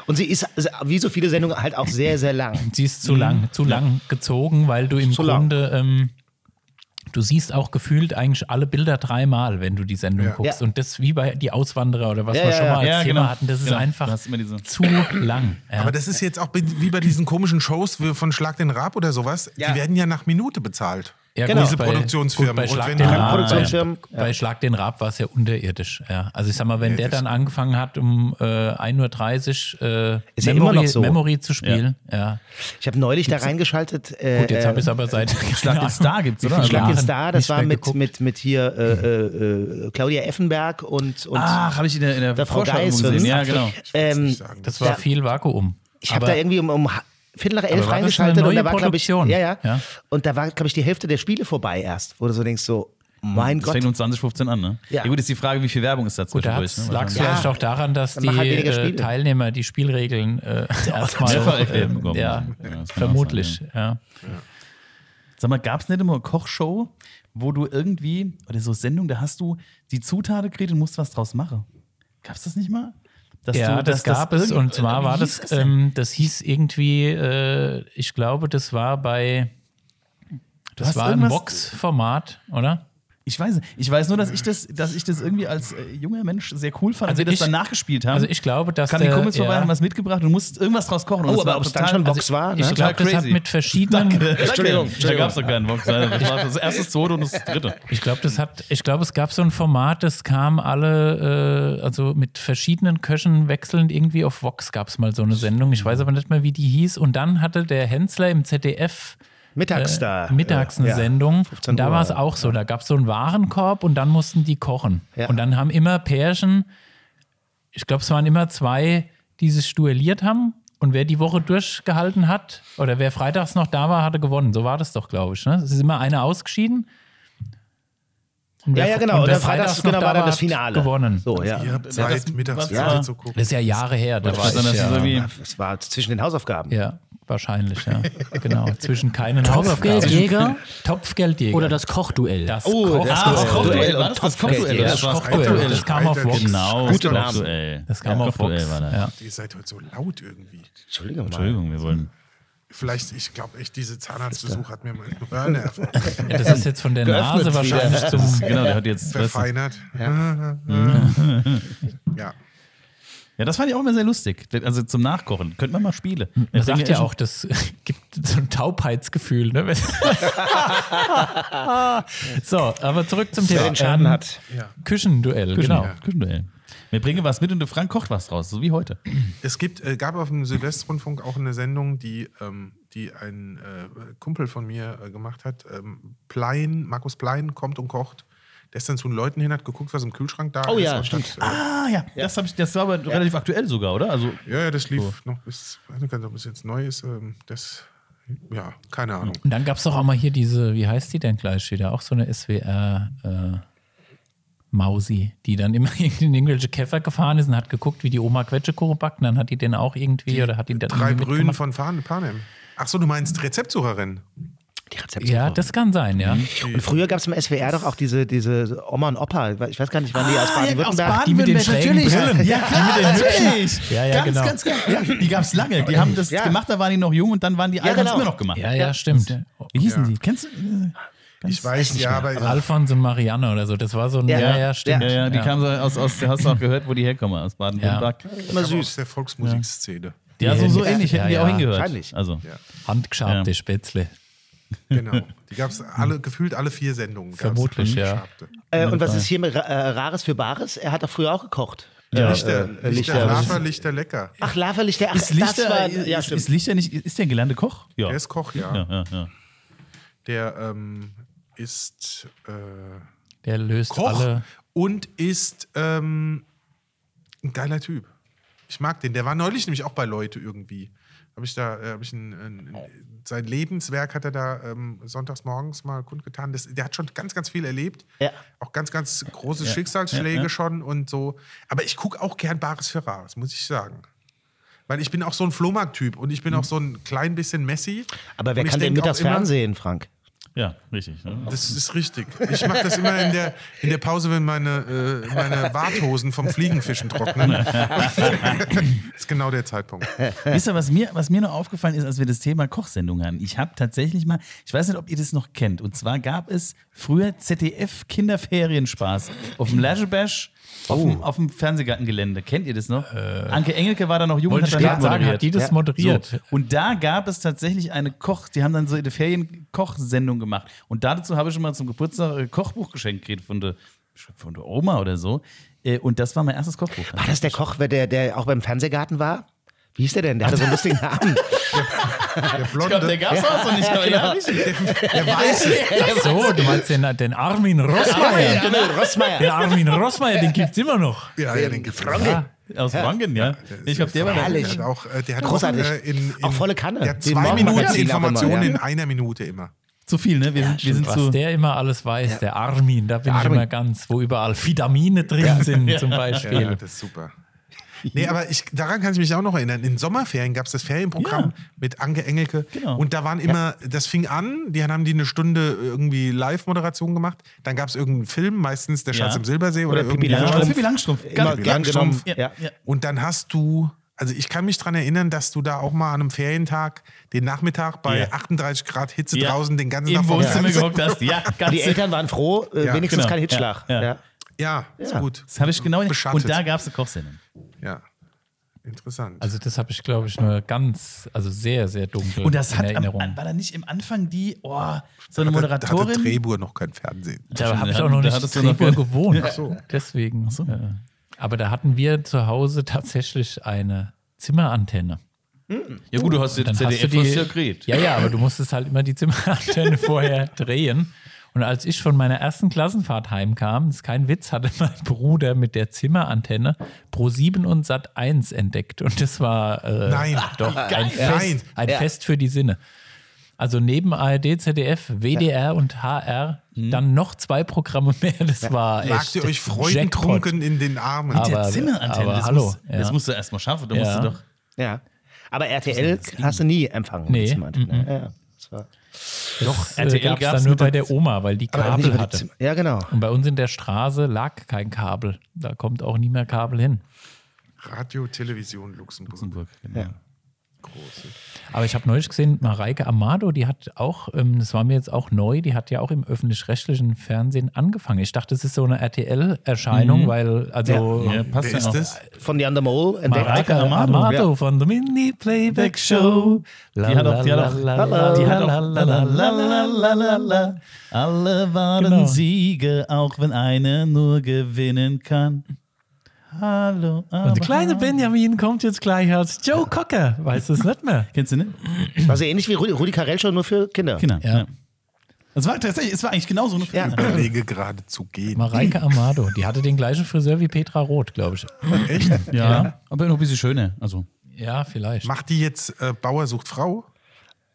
Und sie ist, also wie so viele Sendungen, halt auch sehr, sehr lang. sie ist zu lang, zu lang gezogen, weil du im Zu. Grunde, ähm, du siehst auch gefühlt eigentlich alle Bilder dreimal, wenn du die Sendung Ja. guckst. Ja. Und das wie bei die Auswanderer oder was Ja, wir ja, schon ja. mal als Ja, Thema genau. hatten, das ist Genau. einfach diese- zu lang. Ja. Aber das ist jetzt auch wie bei diesen komischen Shows von Schlag den Rab oder sowas. Ja. Die werden ja nach Minute bezahlt. Ja, genau. Diese Produktionsfirmen. Bei Und Schlag wenn den die Raab, Produktionsfirmen, bei, bei Schlag den Raab war es ja unterirdisch. Ja. Also ich sag mal, wenn der dann angefangen hat, um äh, 1.30 Uhr äh, Ist ja Memory, immer noch so. Memory zu spielen, ja. Ich habe neulich da reingeschaltet. Äh, Gut, jetzt habe ich es äh, aber seit Schlag den Star gibt's, oder? Schlag den Star, das war mit, mit, mit hier äh, äh, äh, Claudia Effenberg und, und Ach, habe ich in der, in der, der Frau Geis. gesehen. Ja, genau. ähm. Das war Da- viel Vakuum. ich habe da irgendwie um, um Viertel nach elf reingeschaltet und da war, glaube ich, ja, ja, Ja. Und da war, glaube ich, die Hälfte der Spiele vorbei erst, wo du so denkst, so, mein Das Gott. fängt um 2015 an, ne? Ja. gut, ist die Frage, wie viel Werbung ist da Gut, da zwischendurch. lag ne? es Ja. vielleicht auch daran, dass Dann die halt äh. Teilnehmer die Spielregeln äh, erstmal erklärt ähm, bekommen ja, haben. Ja, vermutlich. sein, ja. Sag mal, gab es nicht immer eine Kochshow, wo du irgendwie, oder so Sendung, da hast du die Zutaten gekriegt und musst was draus machen? Gab's das nicht mal? Dass Ja, du- das gab es irgend- und zwar war das, denn? ähm, das hieß irgendwie, äh, ich glaube, das war bei, das war ein Vox-Format, oder? Ich weiß, ich weiß nur, dass ich das, dass ich das irgendwie als äh, junger Mensch sehr cool fand, Also dass wir das ich- dann nachgespielt haben. Also ich glaube, dass Kam die Kumpels vorbei, ja. haben was mitgebracht und musst irgendwas draus kochen. Oh, das aber war ob es dann schon also Box war, Ich ne? glaube, das hat mit verschiedenen, Entschuldigung, Da gab es doch keinen Box. Das war das erste, das zweite und das dritte. Ich glaube, das hat, ich glaube, es gab so ein Format, das kam alle, äh, also mit verschiedenen Köchen wechselnd irgendwie auf Vox gab es mal so eine Sendung. Ich weiß aber nicht mehr, wie die hieß. Und dann hatte der Hensler im ZDF Mittags da. äh, mittags eine Ja. Sendung. 15 Und da war es ja. auch so. Da gab es so einen Warenkorb und dann mussten die kochen. Ja. Und dann haben immer Pärchen, ich glaube, es waren immer zwei, die sich duelliert haben. Und wer die Woche durchgehalten hat oder wer freitags noch da war, hatte gewonnen. So war das doch, glaube ich. Ne? Es ist immer einer ausgeschieden. Ja, ja, genau. Und Und freitags genau, da war dann das hat Finale. Gewonnen. So, ja. Ihr habt Zeit, das- mittags was Fernsehen war- zu gucken. Das ist ja Jahre her. Da war ich, ja, Das war zwischen den Hausaufgaben. ja, wahrscheinlich, ja. genau. Zwischen keinen Topfgeldjäger. Topfgeldjäger. oder das Kochduell? das Oh, das Ah, das Kochduell. Kochduell, das das Kochduell? ja. Das Kochduell, kam auf Vox. Genau, Gute das. Kochduell. Das kam auf Kochduell Vox. war das. Ja. Ihr seid heute so laut irgendwie. Entschuldigung mal. Entschuldigung, wir wollen. Vielleicht, ich glaube echt, diese Zahnarztbesuch hat mir mal Hörnerven Das ist jetzt von der Geöffnet Nase wahrscheinlich zum. Genau, der hat jetzt. verfeinert. Ja. Ja, das fand ich auch immer sehr lustig. Also zum Nachkochen. Könnte man mal spielen. Man sagt ja auch, das gibt so ein Taubheitsgefühl. Ne? so, aber zurück zum Thema. Den Schaden Ähm, hat. Küchenduell, Genau. genau. Küchenduell. Wir bringen was mit und der Frank kocht was draus, so wie heute. Es gibt, äh, gab auf dem Südwestrundfunk auch eine Sendung, die, ähm, die ein äh, Kumpel von mir äh, gemacht hat. Ähm, Plein, Markus Plein kommt und kocht. Der ist dann zu den Leuten hin, hat geguckt, was im Kühlschrank da Oh ist. ja, und stimmt. Hat, äh, Ah ja, Das, hab ich, das war aber relativ aktuell sogar, oder? Also ja, ja, das lief noch bis, weiß nicht, ob es jetzt neu ist. Ähm, das, ja, keine Ahnung. Und dann gab es doch auch mal hier diese, wie heißt die denn gleich wieder? Auch so eine SWR. Äh, Mausi, die dann immer in irgendwelche Käfer gefahren ist und hat geguckt, wie die Oma Quetschekuchen backt. Und dann hat die den auch irgendwie oder hat die dann Drei Brühen mitgemacht? von Pan- Panem. Ach so, du meinst Rezeptsucherin? Die Rezepte. Ja, das kann sein, ja. Und früher gab es im SWR doch auch diese, diese Oma und Opa. Ich weiß gar nicht, wann die aus Baden-Württemberg. die mit den schrägen Brillen. Ja, klar, natürlich. Ja, ja, ganz, genau. ganz, ganz, ja, Die gab es lange. Die haben das Ja. gemacht, da waren die noch jung und dann waren die alt und haben es genau. immer noch gemacht. Ja, ja, stimmt. Wie hießen Ja. die? Kennst du? äh, Ich weiß, ja, aber Alfons und Marianne oder so, das war so ein, ja, Ja. ja, stimmt. Ja, ja, die kamen so aus, aus, hast du auch gehört, wo die herkommen, aus Baden-Württemberg. Immer aber aus süß. der Volksmusikszene. Ja, so, so Ja, ähnlich hätten ja, die ja. auch hingehört. Wahrscheinlich. Also, Handgeschabte Ja. Spätzle. Genau. Die gab es alle, gefühlt alle vier Sendungen. Vermutlich, ja. Äh, und was ist hier mit Ra- äh, Rares für Bares? Er hat doch früher auch gekocht. Ja, Lichter, äh, Lichter, Lichter- Lava, Lichter lecker. Ach, Lava-Lichter, ach, Ist Lichter, das war, ist, ja, ist, ist Lichter nicht, ist der gelernte Koch? Ja. Der ist Koch, ja. ja, ja, ja. Der ähm, ist äh, Der löst Koch alle. und ist ähm, ein geiler Typ. Ich mag den. Der war neulich nämlich auch bei Leute irgendwie. Habe ich da, äh, habe ich ein, ein, sein Lebenswerk hat er da ähm, sonntags morgens mal kundgetan. Das, der hat schon ganz, ganz viel erlebt. Ja. Auch ganz, ganz große Schicksalsschläge Ja, ja. schon und so. Aber ich gucke auch gern Bares für Rares, muss ich sagen. Weil ich bin auch so ein Flohmarkt-Typ und ich bin auch so ein klein bisschen Messi. Aber wer kann denn mittags immer- Fernsehen, Frank? Ja, richtig. ne? Das ist richtig. Ich mache das immer in der, in der Pause, wenn meine, äh, meine Warthosen vom Fliegenfischen trocknen. das ist genau der Zeitpunkt. Wisst ihr, was mir, was mir noch aufgefallen ist, als wir das Thema Kochsendung hatten? Ich habe tatsächlich mal, ich weiß nicht, ob ihr das noch kennt, und zwar gab es früher ZDF Kinderferienspaß auf dem Laschebash auf, dem, auf dem Fernsehgartengelände. Kennt ihr das noch? Anke Engelke war da noch jung und hat gerade sagen, moderiert. hat die das Ja. moderiert? So. Und da gab es tatsächlich eine Koch, die haben dann so eine Ferienkochsendung gemacht. Und dazu habe ich schon mal zum Geburtstag ein Kochbuch geschenkt gekriegt von der, von der Oma oder so. Äh, Und das war mein erstes Kochbuch. War das der Koch, der, der auch beim Fernsehgarten war? Wie hieß der denn? Der hatte so einen lustigen Namen. Der Blonde, gab es auch so nicht. genau. der Weiße. Ach so, du meinst den, den Armin Rossmeier. genau, Rossmeier. Den Armin Rossmeier, den gibt's immer noch. Ja, ja, den gibt's Franke. Aus Franken, ja. Ich glaube, der war Der Herrlich. hat auch, äh, der hat Großartig. Auch, äh, in, in, Auch volle Kanne. Der hat Die zwei Minuten auch immer, Informationen ja. in einer Minute immer. zu viel, ne? Wir sind, wir sind Was zu. der immer alles weiß, der Armin, da bin ich Armin. immer ganz, wo überall Vitamine drin sind zum Ja, Beispiel. das ist super. Nee, aber ich, daran kann ich mich auch noch erinnern. In Sommerferien gab es das Ferienprogramm Ja. mit Anke Engelke. Genau. Und da waren immer, das fing an, die haben die eine Stunde irgendwie Live-Moderation gemacht. Dann gab es irgendeinen Film, meistens Der Schatz Ja. im Silbersee oder, Oder Pippi Langstrumpf. Pippi Langstrumpf. Ganz, Pippi genommen. Langstrumpf. Ja. ja. Und dann hast du, also ich kann mich daran erinnern, dass du da auch mal an einem Ferientag den Nachmittag bei Ja. 38 Grad Hitze Ja. draußen den ganzen Tag Im vor Wohnzimmer gehockt hast. Ja, ganz Die Eltern waren froh, äh, Ja, wenigstens genau. kein Hitschlag. Ja, ja. Ja. Ja, ist gut. Das habe ich genau nicht. Beschattet. Und da gab es eine Kochsendung. Ja, interessant. Also das habe ich, glaube ich, nur ganz, also sehr, sehr dunkel Und das in hat, am, Erinnerung. war da nicht im Anfang die, oh, so eine Da hatte Moderatorin? Drehbuhr noch kein Fernsehen. Da habe ich Da auch noch nicht hattest in du noch Treptow keine- gewohnt. Deswegen. Äh, aber da hatten wir zu Hause tatsächlich eine Zimmerantenne. Ja gut, du hast jetzt hast du ZDF die, hast du ja geredet. ja, ja, aber du musstest halt immer die Zimmerantenne vorher drehen. Und als ich von meiner ersten Klassenfahrt heimkam, das ist kein Witz, hatte mein Bruder mit der Zimmerantenne Pro7 und Sat 1 entdeckt. Und das war äh, Nein. doch ein, Nein. Fest, ein Ja. Fest für die Sinne. Also neben ARD, ZDF, WDR und HR dann noch zwei Programme mehr. Das war echt Lagt ihr euch freudentrunken in den Armen? Aber- Der Zimmerantenne, das, hallo, Musst, das ja. musst du erst mal schaffen. Du Ja. musst du doch. Ja. Aber RTL hast du nie empfangen. Nee, mit Zimmerantenne. Ja, ja. Das war Doch, RTL RTL gab es gab's dann nur bei der- Oma, weil die Kabel die hatte. Ja, genau. Und bei uns in der Straße lag kein Kabel. Da kommt auch nie mehr Kabel hin. Radio, Television, Luxemburg. Luxemburg, genau. Ja. Große. Aber ich habe neulich gesehen, Mareike Amado, die hat auch, ähm, das war mir jetzt auch neu, die hat ja auch im öffentlich-rechtlichen Fernsehen angefangen. Ich dachte, das ist so eine RTL-Erscheinung, weil, also Ja, passt Wer ja ist das? Von Jan de Mol entdeckt. Mareike Amado, von der Mini-Playback-Show. Die hat auch, die hat auch, die hat auch, alle waren Genau. Siege, auch wenn einer nur gewinnen kann. Hallo, Und der aber kleine Benjamin kommt jetzt gleich als Joe Cocker. Weißt du es nicht mehr? Kennst du nicht? Also ähnlich wie Rudi, Rudi Carell schon nur für Kinder. Genau. Ja. Ja. Es war tatsächlich, es war eigentlich genauso eine Ja. Ich überlege gerade zu gehen. Mareike Amado, die hatte den gleichen Friseur wie Petra Roth, glaube ich. Echt? Ja, aber noch ein bisschen schöner. Also. Ja, vielleicht. Macht die jetzt äh, Bauer sucht Frau?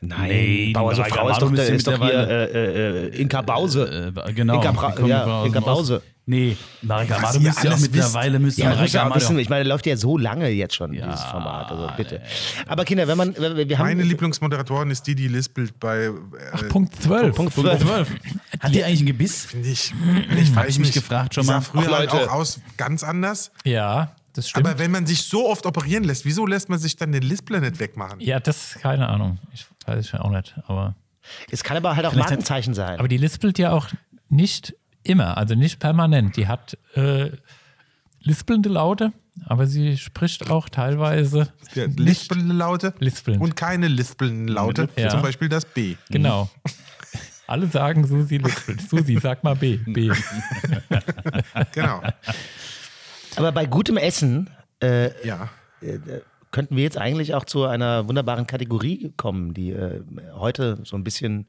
Nein, Nee, Bauer so Mareike Frau ist doch, ist doch hier mittlerweile- äh, äh, Inka Bause. Äh, genau. Inka Bra- ja, Inka. Bause. Nee, Marika Was Amado ihr müsste ja auch mittlerweile müsste Ja, ja Amado. wissen. Ich meine, läuft ja so lange jetzt schon, dieses Format. Also bitte. Aber Kinder, wenn man, wenn wir, haben. Meine Lieblingsmoderatorin ist die, die lispelt bei. Äh, Punkt 12. Punkt Punkt 12. 12. Hat die eigentlich ein Gebiss? Finde ich. Ich weiß ich mich nicht. gefragt schon die sah mal. früher Ach, halt Leute. auch aus ganz anders. Ja, das stimmt. Aber wenn man sich so oft operieren lässt, wieso lässt man sich dann den Lispler nicht wegmachen? ja, das keine Ahnung. Ich weiß es auch nicht. Aber, Es kann aber halt auch Markenzeichen sein. aber die lispelt ja auch nicht immer, also nicht permanent. Die hat äh, lispelnde Laute, aber sie spricht auch teilweise Ja, lispelnde Laute Lispelnd. und keine lispelnden Laute. Ja. Zum Beispiel das B. Genau. Alle sagen Susi lispelt. Susi, sag mal B. B. Genau. Aber bei gutem Essen Ja. könnten wir jetzt eigentlich auch zu einer wunderbaren Kategorie kommen, die äh, heute so ein bisschen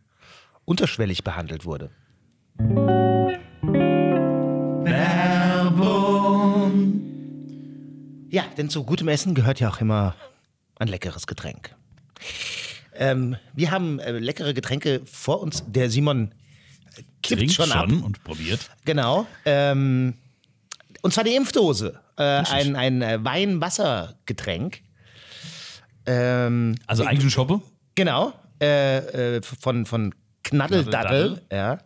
unterschwellig behandelt wurde. Ja, denn zu gutem Essen gehört ja auch immer ein leckeres Getränk. Ähm, wir haben äh, leckere Getränke vor uns. Der Simon kippt Trinkt schon, ab. und probiert. Genau. Ähm, und zwar die Impfdose. Äh, ein ein äh, Wein-Wasser-Getränk. Ähm, Also eigentlich ein Shoppe. genau. Äh, äh, von, von Knaddeldaddel. Ja.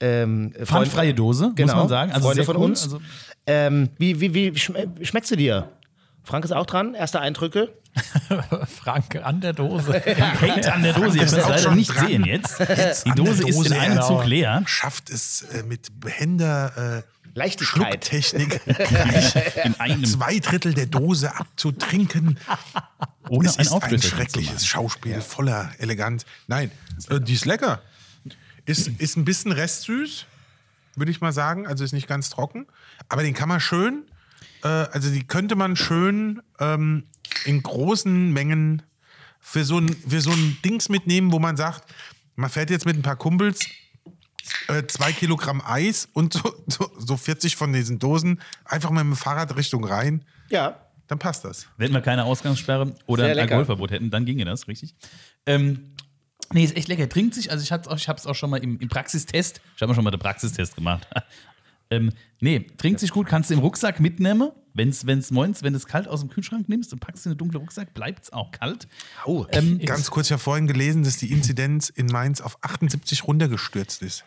Ähm, Pfandfreie Dose, Genau. muss man sagen. Also Freunde von cool. uns. Also, Ähm, wie wie, wie schm schmeckt sie dir? Frank ist auch dran. Erste Eindrücke. Frank an der Dose. hängt an der Dose. Ihr könnt es auch leider schon nicht dran. sehen jetzt. Die an der Dose ist in Dose, einem ja. Zug leer. Schafft es äh, mit behender äh, Leichtigkeit. Schlucktechnik In einem zwei Drittel der Dose abzutrinken. ohne es ein ist ein schreckliches Schauspiel, voller Eleganz. Nein, äh, die ist lecker. Ist, ist ein bisschen restsüß, würde ich mal sagen. Also ist nicht ganz trocken. Aber den kann man schön, äh, also die könnte man schön ähm, in großen Mengen für so, ein, für so ein Dings mitnehmen, wo man sagt, man fährt jetzt mit ein paar Kumpels äh, zwei Kilogramm Eis und so, so, so 40 von diesen Dosen einfach mal mit dem Fahrrad Richtung rein. Ja. Dann passt das. Wenn wir keine Ausgangssperre oder ein. Alkoholverbot hätten, dann ginge das, richtig? Ähm, nee, ist echt lecker. Trinkt sich, also ich habe es auch, auch schon mal im, im Praxistest, ich habe schon mal den Praxistest gemacht. ähm, nee, trinkt sich gut, kannst du im Rucksack mitnehmen. Wenn's, wenn's moins, wenn du es kalt aus dem Kühlschrank nimmst und packst in den dunklen Rucksack, bleibt es auch kalt. Oh, Ähm, Ganz kurz, ich habe vorhin gelesen, dass die Inzidenz in Mainz auf 78 runtergestürzt ist.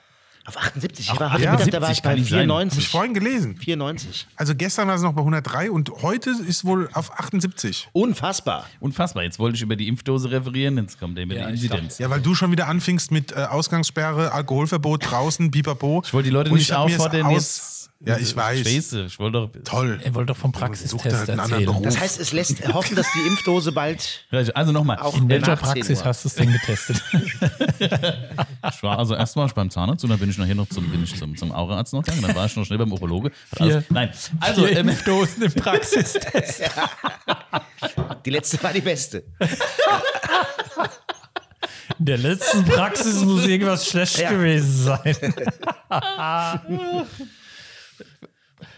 Auf 78. Ich war heute ja, Mittag, da war 70 ich bei kann nicht sein. Habe ich 94. vorhin gelesen. 94. Also gestern war es noch bei 103 und heute ist wohl auf 78. Unfassbar. Unfassbar. Jetzt wollte ich über die Impfdose referieren, jetzt kommt der mit Ja, der Inzidenz. Ja, weil du schon wieder anfingst mit äh, Ausgangssperre, Alkoholverbot draußen, Bipapo. Ich wollte die Leute nicht auffordern, jetzt. Ja, ich weiß. Scheiße, ich wollte doch. Toll. Er wollte doch vom Praxistest halt erzählen. Das heißt, es lässt hoffen, dass die Impfdose bald Also nochmal. In welcher nach 10 Praxis hast du es denn getestet? Ich war also erstmal beim Zahnarzt und dann bin ich nachher noch zum, bin ich zum, zum Augenarzt noch gegangen. Dann war ich noch schnell beim Urologe. Vier- alles- nein, also Vier ähm, Impfdosen im Praxistest. Die letzte war die beste. In der letzten Praxis muss irgendwas schlecht Ja. gewesen sein.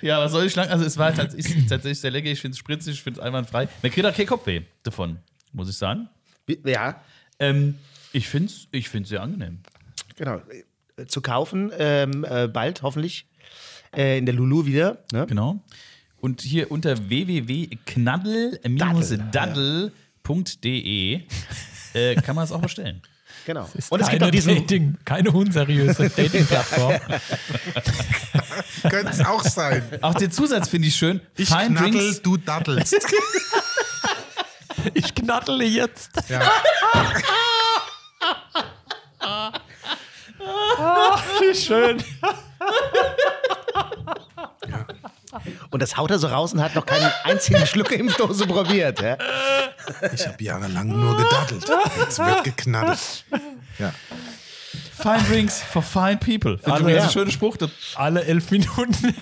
Ja, was soll ich sagen? Also es war ist tatsächlich sehr lecker. Ich finde es spritzig, ich finde es einwandfrei. Man kriegt auch kein Kopfweh davon, muss ich sagen. Ja, Ähm, ich finde es ich find's sehr angenehm. genau. Zu kaufen, ähm, äh, bald hoffentlich äh, in der Lulu wieder. Ne? Genau. Und hier unter www.knaddel-daddel.de äh, kann man es auch bestellen. Genau. Ist Und es gibt keine auch diesen. Dating, keine unseriöse Dating-Plattform. Könnte es auch sein. Auch den Zusatz finde ich schön. Ich Fine knaddel, Drinks. du daddelst. Ich knaddele jetzt. Ja. Wie schön. Und das haut er so raus und hat noch keinen einzigen Schluck Impfdose probiert. Ja? Ich habe jahrelang nur gedaddelt. Jetzt wird geknaddelt. Ja. Fine Drinks for fine people. Finde Alle, übrigens ja. ein schöner Spruch. Das Alle elf Minuten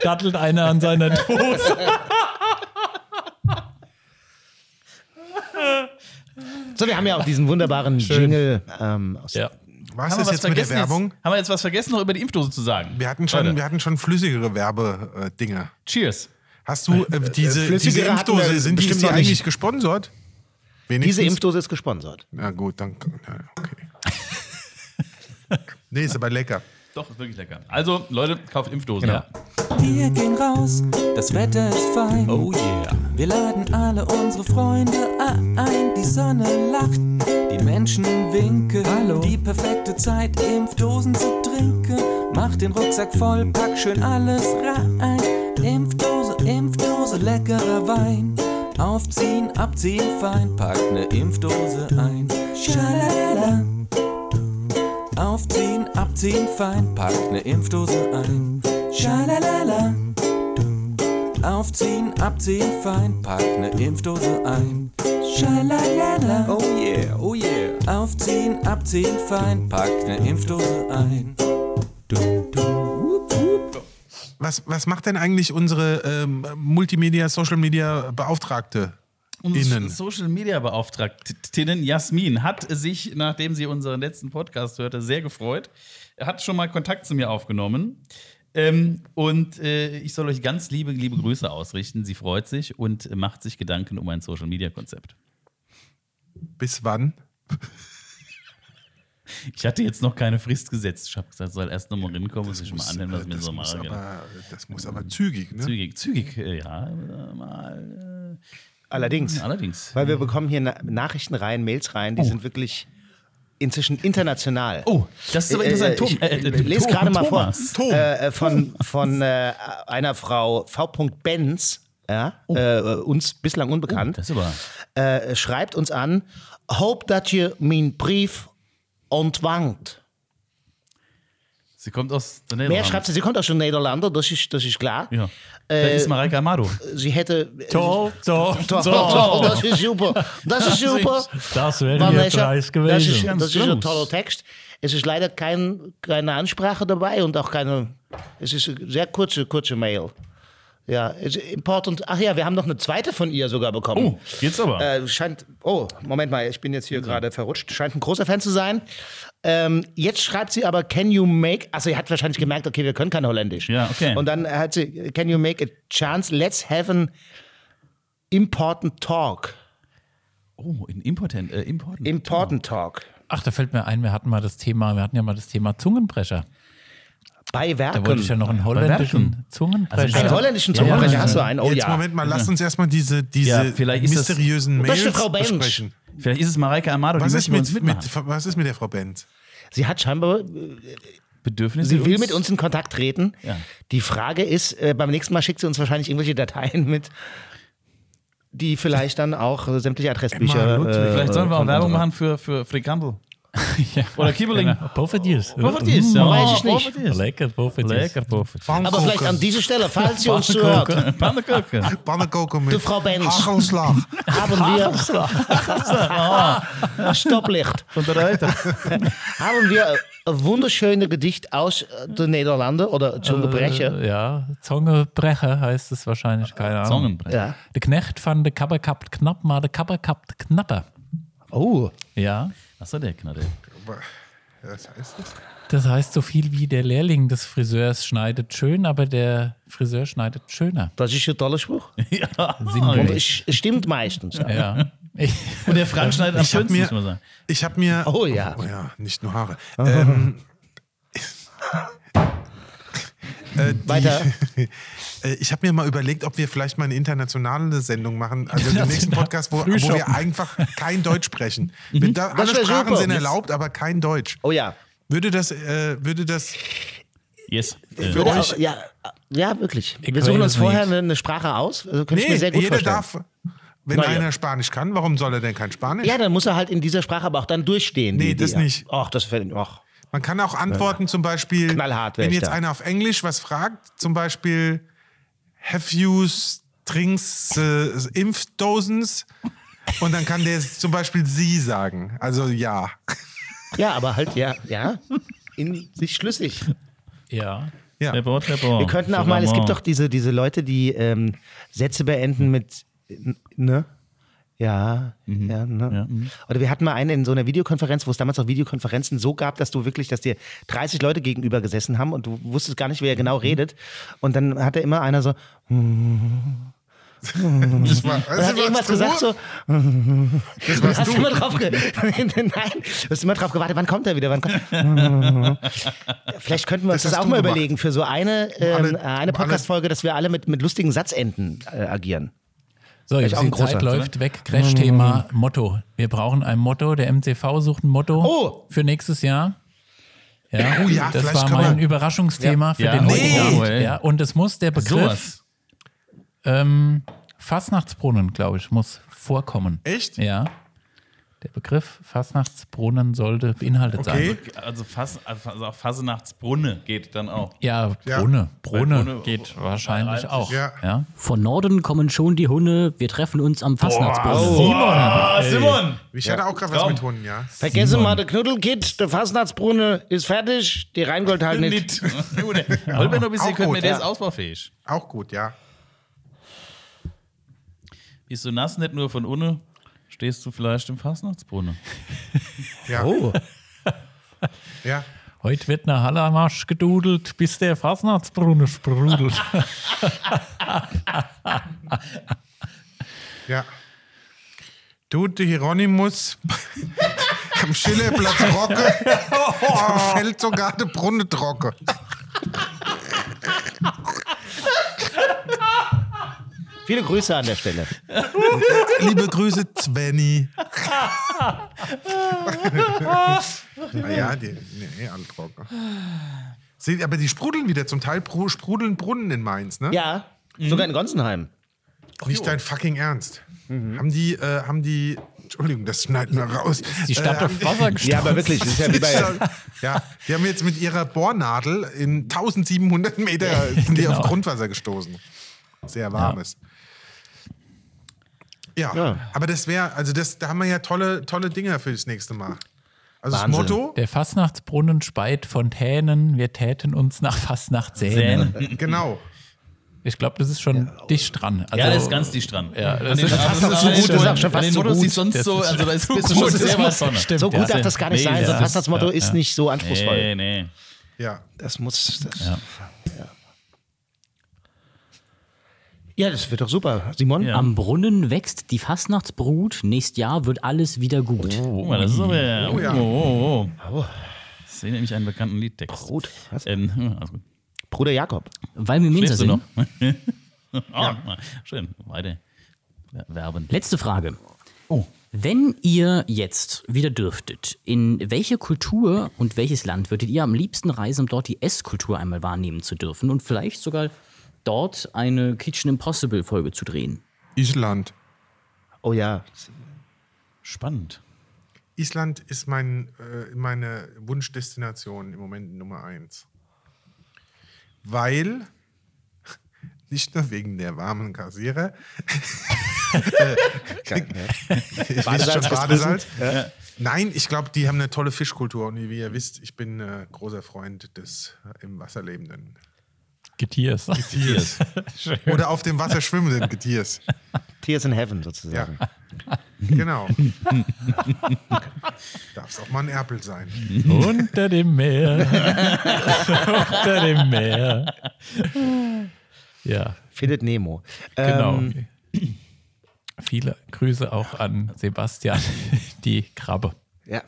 dattelt einer an seiner Dose. So, wir haben ja auch diesen wunderbaren Jingle. Ähm, aus Ja. Was Haben wir ist was jetzt mit der vergessen Werbung? Jetzt? Haben wir jetzt was vergessen, noch über die Impfdose zu sagen? Wir hatten schon, Leute, wir hatten schon flüssigere Werbedinger. Cheers. Hast du äh, diese, flüssigere diese hatten wir Impfdose, sind die, bestimmt ist die eigentlich gesponsert? Wenigstens? Diese Impfdose ist gesponsert. Na gut, dann. Ja, okay. nee, ist aber lecker. Doch, ist wirklich lecker. Also, Leute, kauft Impfdosen. Ja. Wir gehen raus, das Wetter ist fein. Oh yeah. Wir laden alle unsere Freunde ein. Die Sonne lacht, die Menschen winken. Hallo. Die perfekte Zeit, Impfdosen zu trinken. Mach den Rucksack voll, pack schön alles rein. Impfdose, Impfdose, leckerer Wein. Aufziehen, abziehen, fein, pack ne Impfdose ein. Schalalala. Aufziehen, abziehen, fein, pack ne Impfdose ein. Schalalala. Aufziehen, abziehen, fein, pack ne Impfdose ein. Schalalala. Oh yeah, oh yeah. Aufziehen, abziehen, fein, pack ne Impfdose ein. Du, du, wup, wup. was, was macht denn eigentlich unsere ähm, Multimedia, Social Media Beauftragte? Unsere. Social Media Beauftragtinnen Jasmin hat sich, nachdem sie unseren letzten Podcast hörte, sehr gefreut. Er hat schon mal Kontakt zu mir aufgenommen. Ähm, und äh, ich soll euch ganz liebe, liebe Grüße ausrichten. Sie freut sich und macht sich Gedanken um ein Social Media Konzept. Bis wann? Ich hatte jetzt noch keine Frist gesetzt. Ich habe gesagt, soll erst nochmal rinkommen und sich mal anhören, was äh, mir das so muss mache. Aber, das muss aber zügig, ne? Zügig, zügig, äh, ja, äh, mal. Allerdings. Äh, allerdings. Weil wir bekommen hier Na Nachrichten rein, Mails rein, die sind wirklich inzwischen international. Oh, das ist aber interessant. Tom- ich äh, äh, lese gerade mal vor äh, äh, von, von äh, einer Frau V. Benz, ja, äh, uns bislang unbekannt, ist aber. äh, schreibt uns an, hope that you mean Brief ontvangt. Sie kommt aus der Mehr Niederlande. schreibt sie, sie kommt aus den Niederlanden, das ist, das ist klar. Ja. Das ist Mareike Amado. Sie hätte... Top, top, Doch, top. doch, das ist super. Das ist super. Das wäre ihr Preis das gewesen. ist, das ist ein groß. toller Text. Es ist leider kein, keine Ansprache dabei und auch keine. Es ist eine sehr kurze, kurze Mail. Ja, es ist important. Ach ja, wir haben noch eine zweite von ihr sogar bekommen. Oh, jetzt aber. Äh, scheint. Oh, Moment mal, ich bin jetzt hier gerade verrutscht. Scheint ein großer Fan zu sein. Ähm, jetzt schreibt sie aber, can you make. Also, sie hat wahrscheinlich gemerkt, okay, wir können kein Holländisch. Ja, okay. Und dann hat sie, can you make a chance? Let's have an important talk. Oh, in Important. Äh, important. Important talk. Ach, da fällt mir ein, wir hatten mal das Thema, wir hatten ja mal das Thema Zungenbrecher. Bei Werken. Da wollte ich ja noch einen holländischen Zungenbrecher. Einen holländischen Ja, Zungenbrecher ja. hast du einen? Oh Jetzt ja. Moment mal, lasst uns erstmal diese, diese Ja, vielleicht mysteriösen Mails Frau besprechen. Vielleicht ist es Mareike Amado, die Was ist, wir uns mit, mitmachen. mit, was ist mit der Frau Benz? Sie hat scheinbar, Bedürfnisse. sie will mit uns in Kontakt treten. Ja. Die Frage ist, äh, beim nächsten Mal schickt sie uns wahrscheinlich irgendwelche Dateien mit, die vielleicht dann auch äh, sämtliche Adressbücher. Äh, Vielleicht sollen wir auch Werbung machen für, für Frikandel. Ja, Oder Kiebeling. Genau. Poffertjes. Poffertjes, ja. weiß ich nicht. Lecker Poffertjes. Lecker Poffertjes. Aber vielleicht an dieser Stelle, falls sie uns zuhört, Pannenkoeken. Pannenkoken mit Die Frau Benz. Hagelslag. haben wir Stoplicht. Von der Reuter. Haben wir ein wunderschönes Gedicht aus äh, den Niederlanden oder Zungebrecher. Äh, ja, Zungebrecher heißt es wahrscheinlich, keine Ahnung. Zungenbrecher. Ja. Der Knecht van de Kapper kapt knapp, maar de Kapper kapt knapper. Oh, Ja, Achso, der Knatte. Was heißt das? das heißt so viel wie der Lehrling des Friseurs schneidet schön, aber der Friseur schneidet schöner. das ist ein toller Spruch. Ja. Und es stimmt meistens. Ja. Ich, Und der Frank schneidet am Ich habe schönsten, mir, muss man sagen. ich hab mir. Oh ja. Oh ja, nicht nur Haare. Ähm, äh, die, Weiter. Äh, Ich habe mir mal überlegt, ob wir vielleicht mal eine internationale Sendung machen, also den nächsten Podcast, wo, wo wir einfach kein Deutsch sprechen. Wir da, alle Sprachen super. sind erlaubt, aber kein Deutsch. Oh ja. Würde das, äh, würde das Yes. Äh, Würde euch- auch, ja, ja, wirklich. Ich Wir suchen uns vorher nicht. eine, Sprache aus. Also könnte ich Nee, mir sehr gut jeder vorstellen. darf. Wenn ja. einer Spanisch kann, warum soll er denn kein Spanisch? Ja, dann muss er halt in dieser Sprache aber auch dann durchstehen. Nee, die, die, das nicht. Ach, das fällt. Ach. Man kann auch antworten, zum Beispiel, Knallhart wenn jetzt da. einer auf Englisch was fragt, zum Beispiel, have you drinks äh, Impfdosens? Und dann kann der zum Beispiel sie sagen. Also ja. Ja, aber halt, ja, ja. In sich schlüssig. ja. ja. Treppo, Treppo. Wir könnten auch mal, es gibt doch diese, diese Leute, die ähm, Sätze beenden mit ne? Ja, ja, ne? Oder wir hatten mal eine in so einer Videokonferenz, wo es damals auch Videokonferenzen so gab, dass du wirklich, dass dir 30 Leute gegenüber gesessen haben und du wusstest gar nicht, wer genau redet. Und dann hatte immer einer so, Das war, also hat irgendwas du? gesagt so. Das warst hast du. immer drauf ge Nein, du hast immer drauf gewartet, wann kommt er wieder? Wann kommt Vielleicht könnten wir uns Das das, auch mal gemacht. überlegen für so eine, ähm, alle- eine Podcast-Folge, dass wir alle mit, mit lustigen Satzenden äh, agieren. So, jetzt auch die Zeit läuft weg. Crash-Thema Motto. Wir brauchen ein Motto. Der MCV sucht ein Motto Oh! für nächstes Jahr. Ja, Oh ja, das war mein Überraschungsthema für Ja. den Nee. heutigen. Ja, und es muss der Begriff Sowas. ähm, Fastnachtsbrunnen, glaube ich, muss vorkommen. Echt? Ja. Der Begriff Fastnachtsbrunnen sollte beinhaltet Okay. sein. Also, Fass, also auch Fasenachtsbrunne geht dann auch. Ja, Ja. Brunne. Brunne Brunne- geht wahrscheinlich auch. Ja. Ja. Von Norden kommen schon die Hunde. Wir treffen uns am Fastnachtsbrunnen. Simon! Simon! Ich hatte auch gerade was mit Hunden, ja. Vergessen mal, der Knuddelkit, der Fastnachtsbrunne ist fertig, die Rheingold halt nicht. Wollen wir noch ein bisschen Auch können, gut, wir der ja. ist ausbaufähig. Auch gut, ja. Bist du nass nicht nur von unten, stehst du vielleicht im Fastnachtsbrunnen. Ja. Oh, ja. Heute wird eine Hallermarsch gedudelt, bis der Fastnachtsbrunnen sprudelt. Ja. Du, der Hieronymus am Schillerplatz Rocke, fällt sogar der Brunnen trocke. Viele Grüße an der Stelle. Liebe Grüße, Svenny. naja, die, nee, alle trocken. Seht, aber die sprudeln wieder zum Teil sprudeln Brunnen in Mainz, ne? Ja, sogar in Gonsenheim. Nicht dein fucking Ernst. Haben die, äh, haben die, Entschuldigung, das schneiden wir raus. Die Stadt äh, auf Wasser Ja, aber wirklich, das ist ja wie bei. ja, die haben jetzt mit ihrer Bohrnadel in 1700 Meter sind die genau. auf Grundwasser gestoßen. Sehr warmes. Ja, Ja. aber das wäre, also das, da haben wir ja tolle, tolle Dinger für das nächste Mal. Also Wahnsinn. das Motto, Der Fastnachtsbrunnen speit Fontänen, wir täten uns nach Fastnacht sehnen. Säen. genau. Ich glaube, das ist schon dicht dran. Also, Ja, das ist ganz dicht dran. Ja, das ist fast den- so gut, das ist auch schon fast den so gut. sieht sonst Das so, ist also da ist zu bist du schon Das sehr. Stimmt, So gut ja. darf das gar nicht Nee, sein. So das ein ist- Fastnachtsmotto ja, ist ja. nicht so anspruchsvoll. Nee, nee. Ja. Das muss. Das, ja. ja, das wird doch super. Simon? Ja. Am Brunnen wächst die Fastnachtsbrut. Nächstes Jahr wird alles wieder gut. Guck mal, das ist aber. Oh, ja. oh, oh, oh. Ich sehe nämlich einen bekannten Liedtext. Brut. Was? Ähm, hm, gut. Bruder Jakob. Weil wir du sind. noch? oh, Schön, weiter. Werben. Letzte Frage. Oh. Wenn ihr jetzt wieder dürftet, in welche Kultur und welches Land würdet ihr am liebsten reisen, um dort die Esskultur einmal wahrnehmen zu dürfen und vielleicht sogar dort eine Kitchen Impossible Folge zu drehen? Island. Oh ja. Spannend. Island ist mein, äh, meine Wunschdestination im Moment Nummer eins. Weil, nicht nur wegen der warmen Badesalz. Nein, ich glaube, die haben eine tolle Fischkultur und wie ihr wisst, ich bin äh, großer Freund des äh, im Wasser lebenden Getiers. Tiers. Oder auf dem Wasser schwimmenden Getiers. Tears in Heaven Ja. sozusagen. Genau. Darf es auch mal ein Erpel sein. Unter dem Meer. Unter dem Meer. Ja, Findet Nemo. genau. Ähm, Viele Grüße auch an Sebastian, die Krabbe. ja.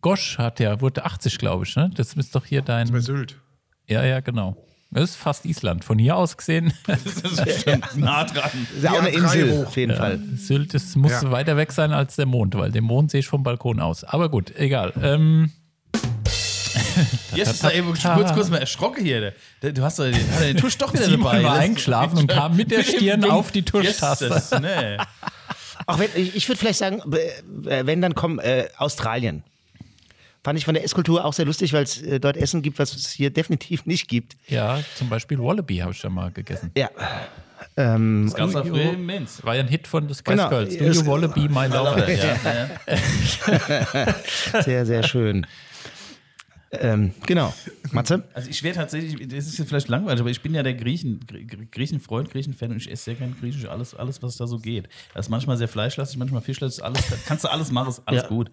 Gosch hat ja, wurde 80, glaube ich, ne? Das ist doch hier dein. Bei Sylt. Ja, ja, genau. Das ist fast Island. Von hier aus gesehen, Das ist schon nah dran. Ist ja auch eine Ja, Insel, hoch. auf jeden Fall. Sylt das muss Ja. weiter weg sein als der Mond, weil den Mond sehe ich vom Balkon aus. Aber gut, egal. Ähm, Jetzt ist da eben kurz, kurz mal erschrocken hier. Du hast hat er den Tusch doch wieder dabei. war Das- eingeschlafen und kam mit der Stirn auf die Tuschtaste. Yes, nee. Auch wenn, ich ich würde vielleicht sagen, äh, wenn dann kommen äh, Australien. Fand ich von der Esskultur auch sehr lustig, weil es äh, dort Essen gibt, was es hier definitiv nicht gibt. Ja, zum Beispiel Wallaby habe ich schon mal gegessen. Ja. Ähm, Das gab's auch früher im Mainz. War ja ein Hit von The Spice Genau. Girls. Do you Wallaby, my lover? Ja, sehr, sehr schön. ähm, genau. Matze? Also ich wäre tatsächlich, das ist jetzt vielleicht langweilig, aber ich bin ja der Griechen, Gr- Griechenfreund, Griechenfan und ich esse sehr gerne Griechisch, alles, alles, was da so geht. Das ist manchmal sehr fleischlastig, manchmal fischlastig, alles, kannst du alles machen, ist alles Ja. gut.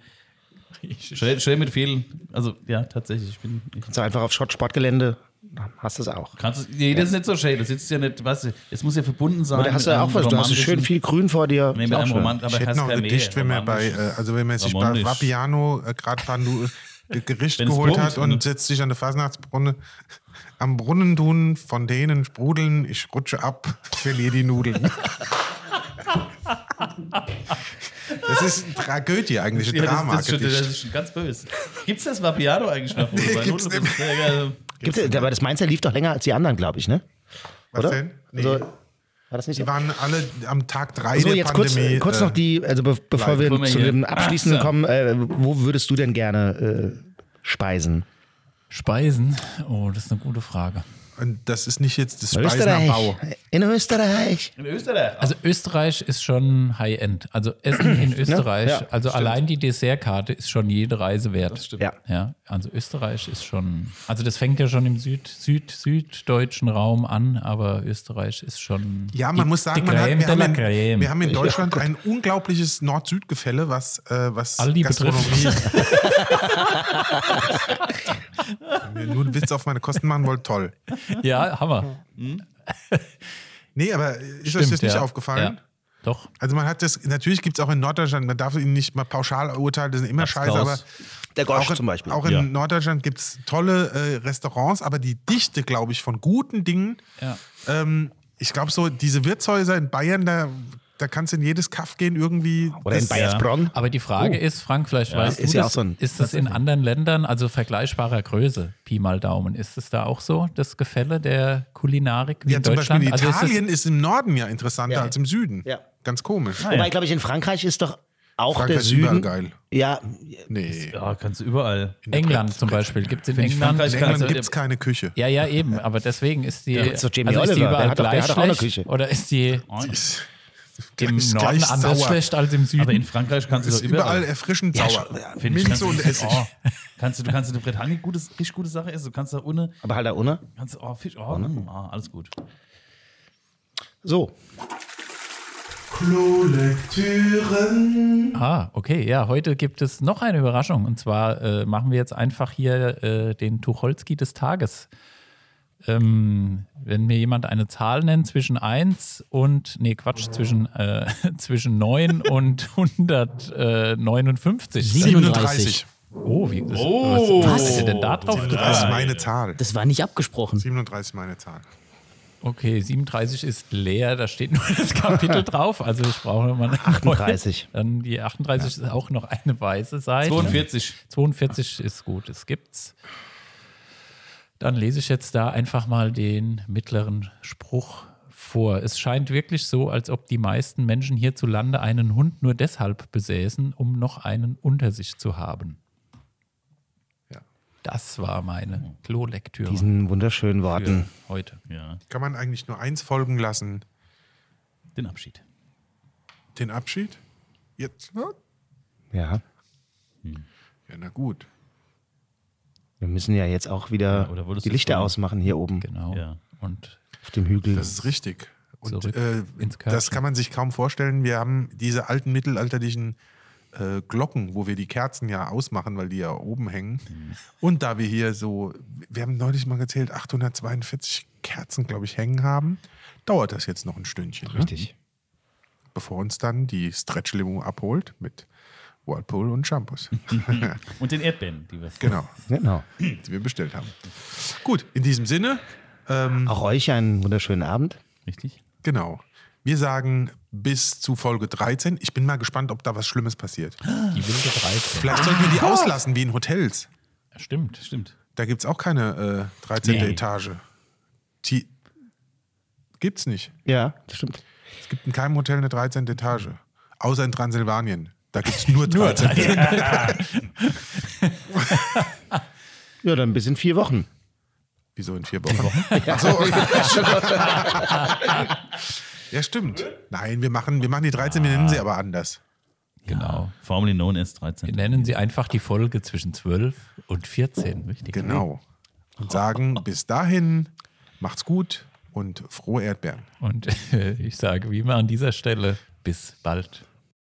Schön, schön mit viel, also ja, tatsächlich, ich bin, ich, So einfach auf Schott Sportgelände, dann hast du es auch. kannst du, nee, das ist nicht so schön, das sitzt ja nicht, weißt du, es muss ja verbunden sein. Aber da hast du ja auch was, du hast schön viel Grün vor dir. Nee, mit auch einem. Romant, aber Ich hätte noch gedicht, wenn man bei, äh, also wenn man sich bei. Vapiano äh, gerade Panu äh, Gericht Wenn es geholt hat und ne? setzt sich an der Fasnachtsbrunne. Am Brunnen tun, von denen sprudeln, ich rutsche ab, verliere die Nudeln. Das ist eine Tragödie eigentlich, ein Ja, das, das, ist schon, das Drama-Gedicht. ist schon ganz böse. Gibt es das Vapiano eigentlich noch? Nee, gibt's nicht Ja, ja, Gibt, aber das Mainzer lief doch länger als die anderen, glaube ich, ne? Was oder? denn? Nee. Also, War das nicht Die so? waren alle am Tag drei So, der jetzt kurz, Pandemie. kurz äh, noch die, also be bevor wir wir zu hier- dem Abschließenden Ach so. kommen, äh, wo würdest du denn gerne äh, speisen? Speisen? Oh, das ist eine gute Frage. Und das ist nicht jetzt das Speisen am Österreich. Bau. In Österreich. In Österreich. Also Österreich ist schon High-End. Also Essen in Österreich, Ja, also allein die Dessertkarte ist schon jede Reise wert. Das stimmt. Ja. Ja, also Österreich ist schon, also das fängt ja schon im Süd, Süd, süddeutschen Raum an, aber Österreich ist schon. Ja, man die, muss sagen, die man hat, wir, haben in, wir haben in Deutschland ein unglaubliches Nord-Süd-Gefälle, was, äh, was Aldi Gastronomie. Wenn ihr nur einen Witz auf meine Kosten machen wollt, toll. ja, Hammer. Nee, aber ist euch Stimmt, das nicht ja. aufgefallen? Ja. Doch. Also man hat das, natürlich gibt es auch in Norddeutschland, man darf ihn nicht mal pauschal urteilen, das sind immer scheiße, Klaus. aber Der Gosch auch in, zum Beispiel. Auch in Ja. Norddeutschland gibt es tolle äh, Restaurants, aber die Dichte, glaube ich, von guten Dingen, Ja. ähm, ich glaube so, diese Wirtshäuser in Bayern, da, da kannst du in jedes Kaff gehen irgendwie. Oder in Bayersbronn. Aber die Frage ist, Frank, vielleicht weißt Ist du, ja das, auch so ein- ist das in anderen Ländern, also vergleichbarer Größe, Pi mal Daumen, ist es da auch so, das Gefälle der Kulinarik wie Ja, in zum Deutschland? Beispiel also ist Italien ist, im Norden ja interessanter Ja. als im Süden. Ja. Ganz komisch. Wobei, glaube ich, in Frankreich ist doch auch Frankreich der ist überall Süden. geil. Ja, Nee. Ja, kannst du überall. In der England Brett- zum Beispiel, gibt es in England. In England also- gibt es keine Küche. Ja, ja, eben, aber deswegen ist die. Jamie also ist die Oliver, überall der hat doch- der gleich hat auch eine? Küche. Oder ist die Ist im ist Norden gleich anders sauer. schlecht als im Süden? Aber in Frankreich kannst du überall überall. erfrischend sauer. Finde ich, Minze und Essig. Oh, kannst du, du kannst in der Bretagne gutes, richtig gute Sache essen. Du kannst da ohne, aber halt da ohne. kannst du, oh, Fisch, oh, ah, alles gut. So, Ah, okay, ja, heute gibt es noch eine Überraschung. Und zwar äh, machen wir jetzt einfach hier äh, den Tucholsky des Tages. Ähm, wenn mir jemand eine Zahl nennt zwischen 1 und, nee, Quatsch, zwischen, äh, zwischen 9 und 159. 37. Oh, wie, das, was, was ist denn da drauf? 37 ist meine Zahl. Das war nicht abgesprochen. 37 meine Zahl. Okay, 37 ist leer, da steht nur das Kapitel drauf. Also ich brauche nochmal eine 38. Neue. Dann die 38 ist auch noch eine weiße Seite. 42. 42 ist gut, es gibt's. Dann lese ich jetzt da einfach mal den mittleren Spruch vor. Es scheint wirklich so, als ob die meisten Menschen hierzulande einen Hund nur deshalb besäßen, um noch einen unter sich zu haben. Ja. Das war meine Klolektüre diesen wunderschönen für Worten. heute. Ja, Kann man eigentlich nur eins folgen lassen? den Abschied. Den Abschied? Jetzt? Ja, Ja, Ja, na gut. Wir müssen ja jetzt auch wieder Ja, die Lichter so- ausmachen hier oben Genau. Ja. Und auf dem Hügel. Das ist richtig. Und äh, ins das kann man sich kaum vorstellen. Wir haben diese alten mittelalterlichen äh, Glocken, wo wir die Kerzen ja ausmachen, weil die ja oben hängen. Und da wir hier so, wir haben neulich mal gezählt, 842 Kerzen, glaube ich, hängen haben, dauert das jetzt noch ein Stündchen. Ne? Richtig. Bevor uns dann die Stretch-Limo abholt mit Whirlpool und Shampoos. Und den Erdbeeren, die wir genau, Genau. die wir bestellt haben. Gut, in diesem Sinne, ähm, Auch euch einen wunderschönen Abend. Richtig? genau. Wir sagen bis zu Folge 13. Ich bin mal gespannt, ob da was Schlimmes passiert. die wilde 13. Vielleicht sollten wir die auslassen, wie in Hotels. Stimmt. Stimmt. Da gibt es auch keine äh, 13. Nee. Etage. Die gibt's nicht. Ja, das stimmt. Es gibt in keinem Hotel eine 13. Etage. Außer in Transsilvanien. Da gibt es nur 13. Ja, dann bis in vier Wochen. Wieso in vier Wochen? Ach so. ja, stimmt. Nein, wir machen, wir machen die 13, wir nennen sie aber anders. Genau. Formerly known as 13. Wir nennen sie einfach die Folge zwischen 12 und 14. Richtig. Genau. Und sagen bis dahin, macht's gut und frohe Erdbeeren. Und äh, ich sage wie immer an dieser Stelle, bis bald.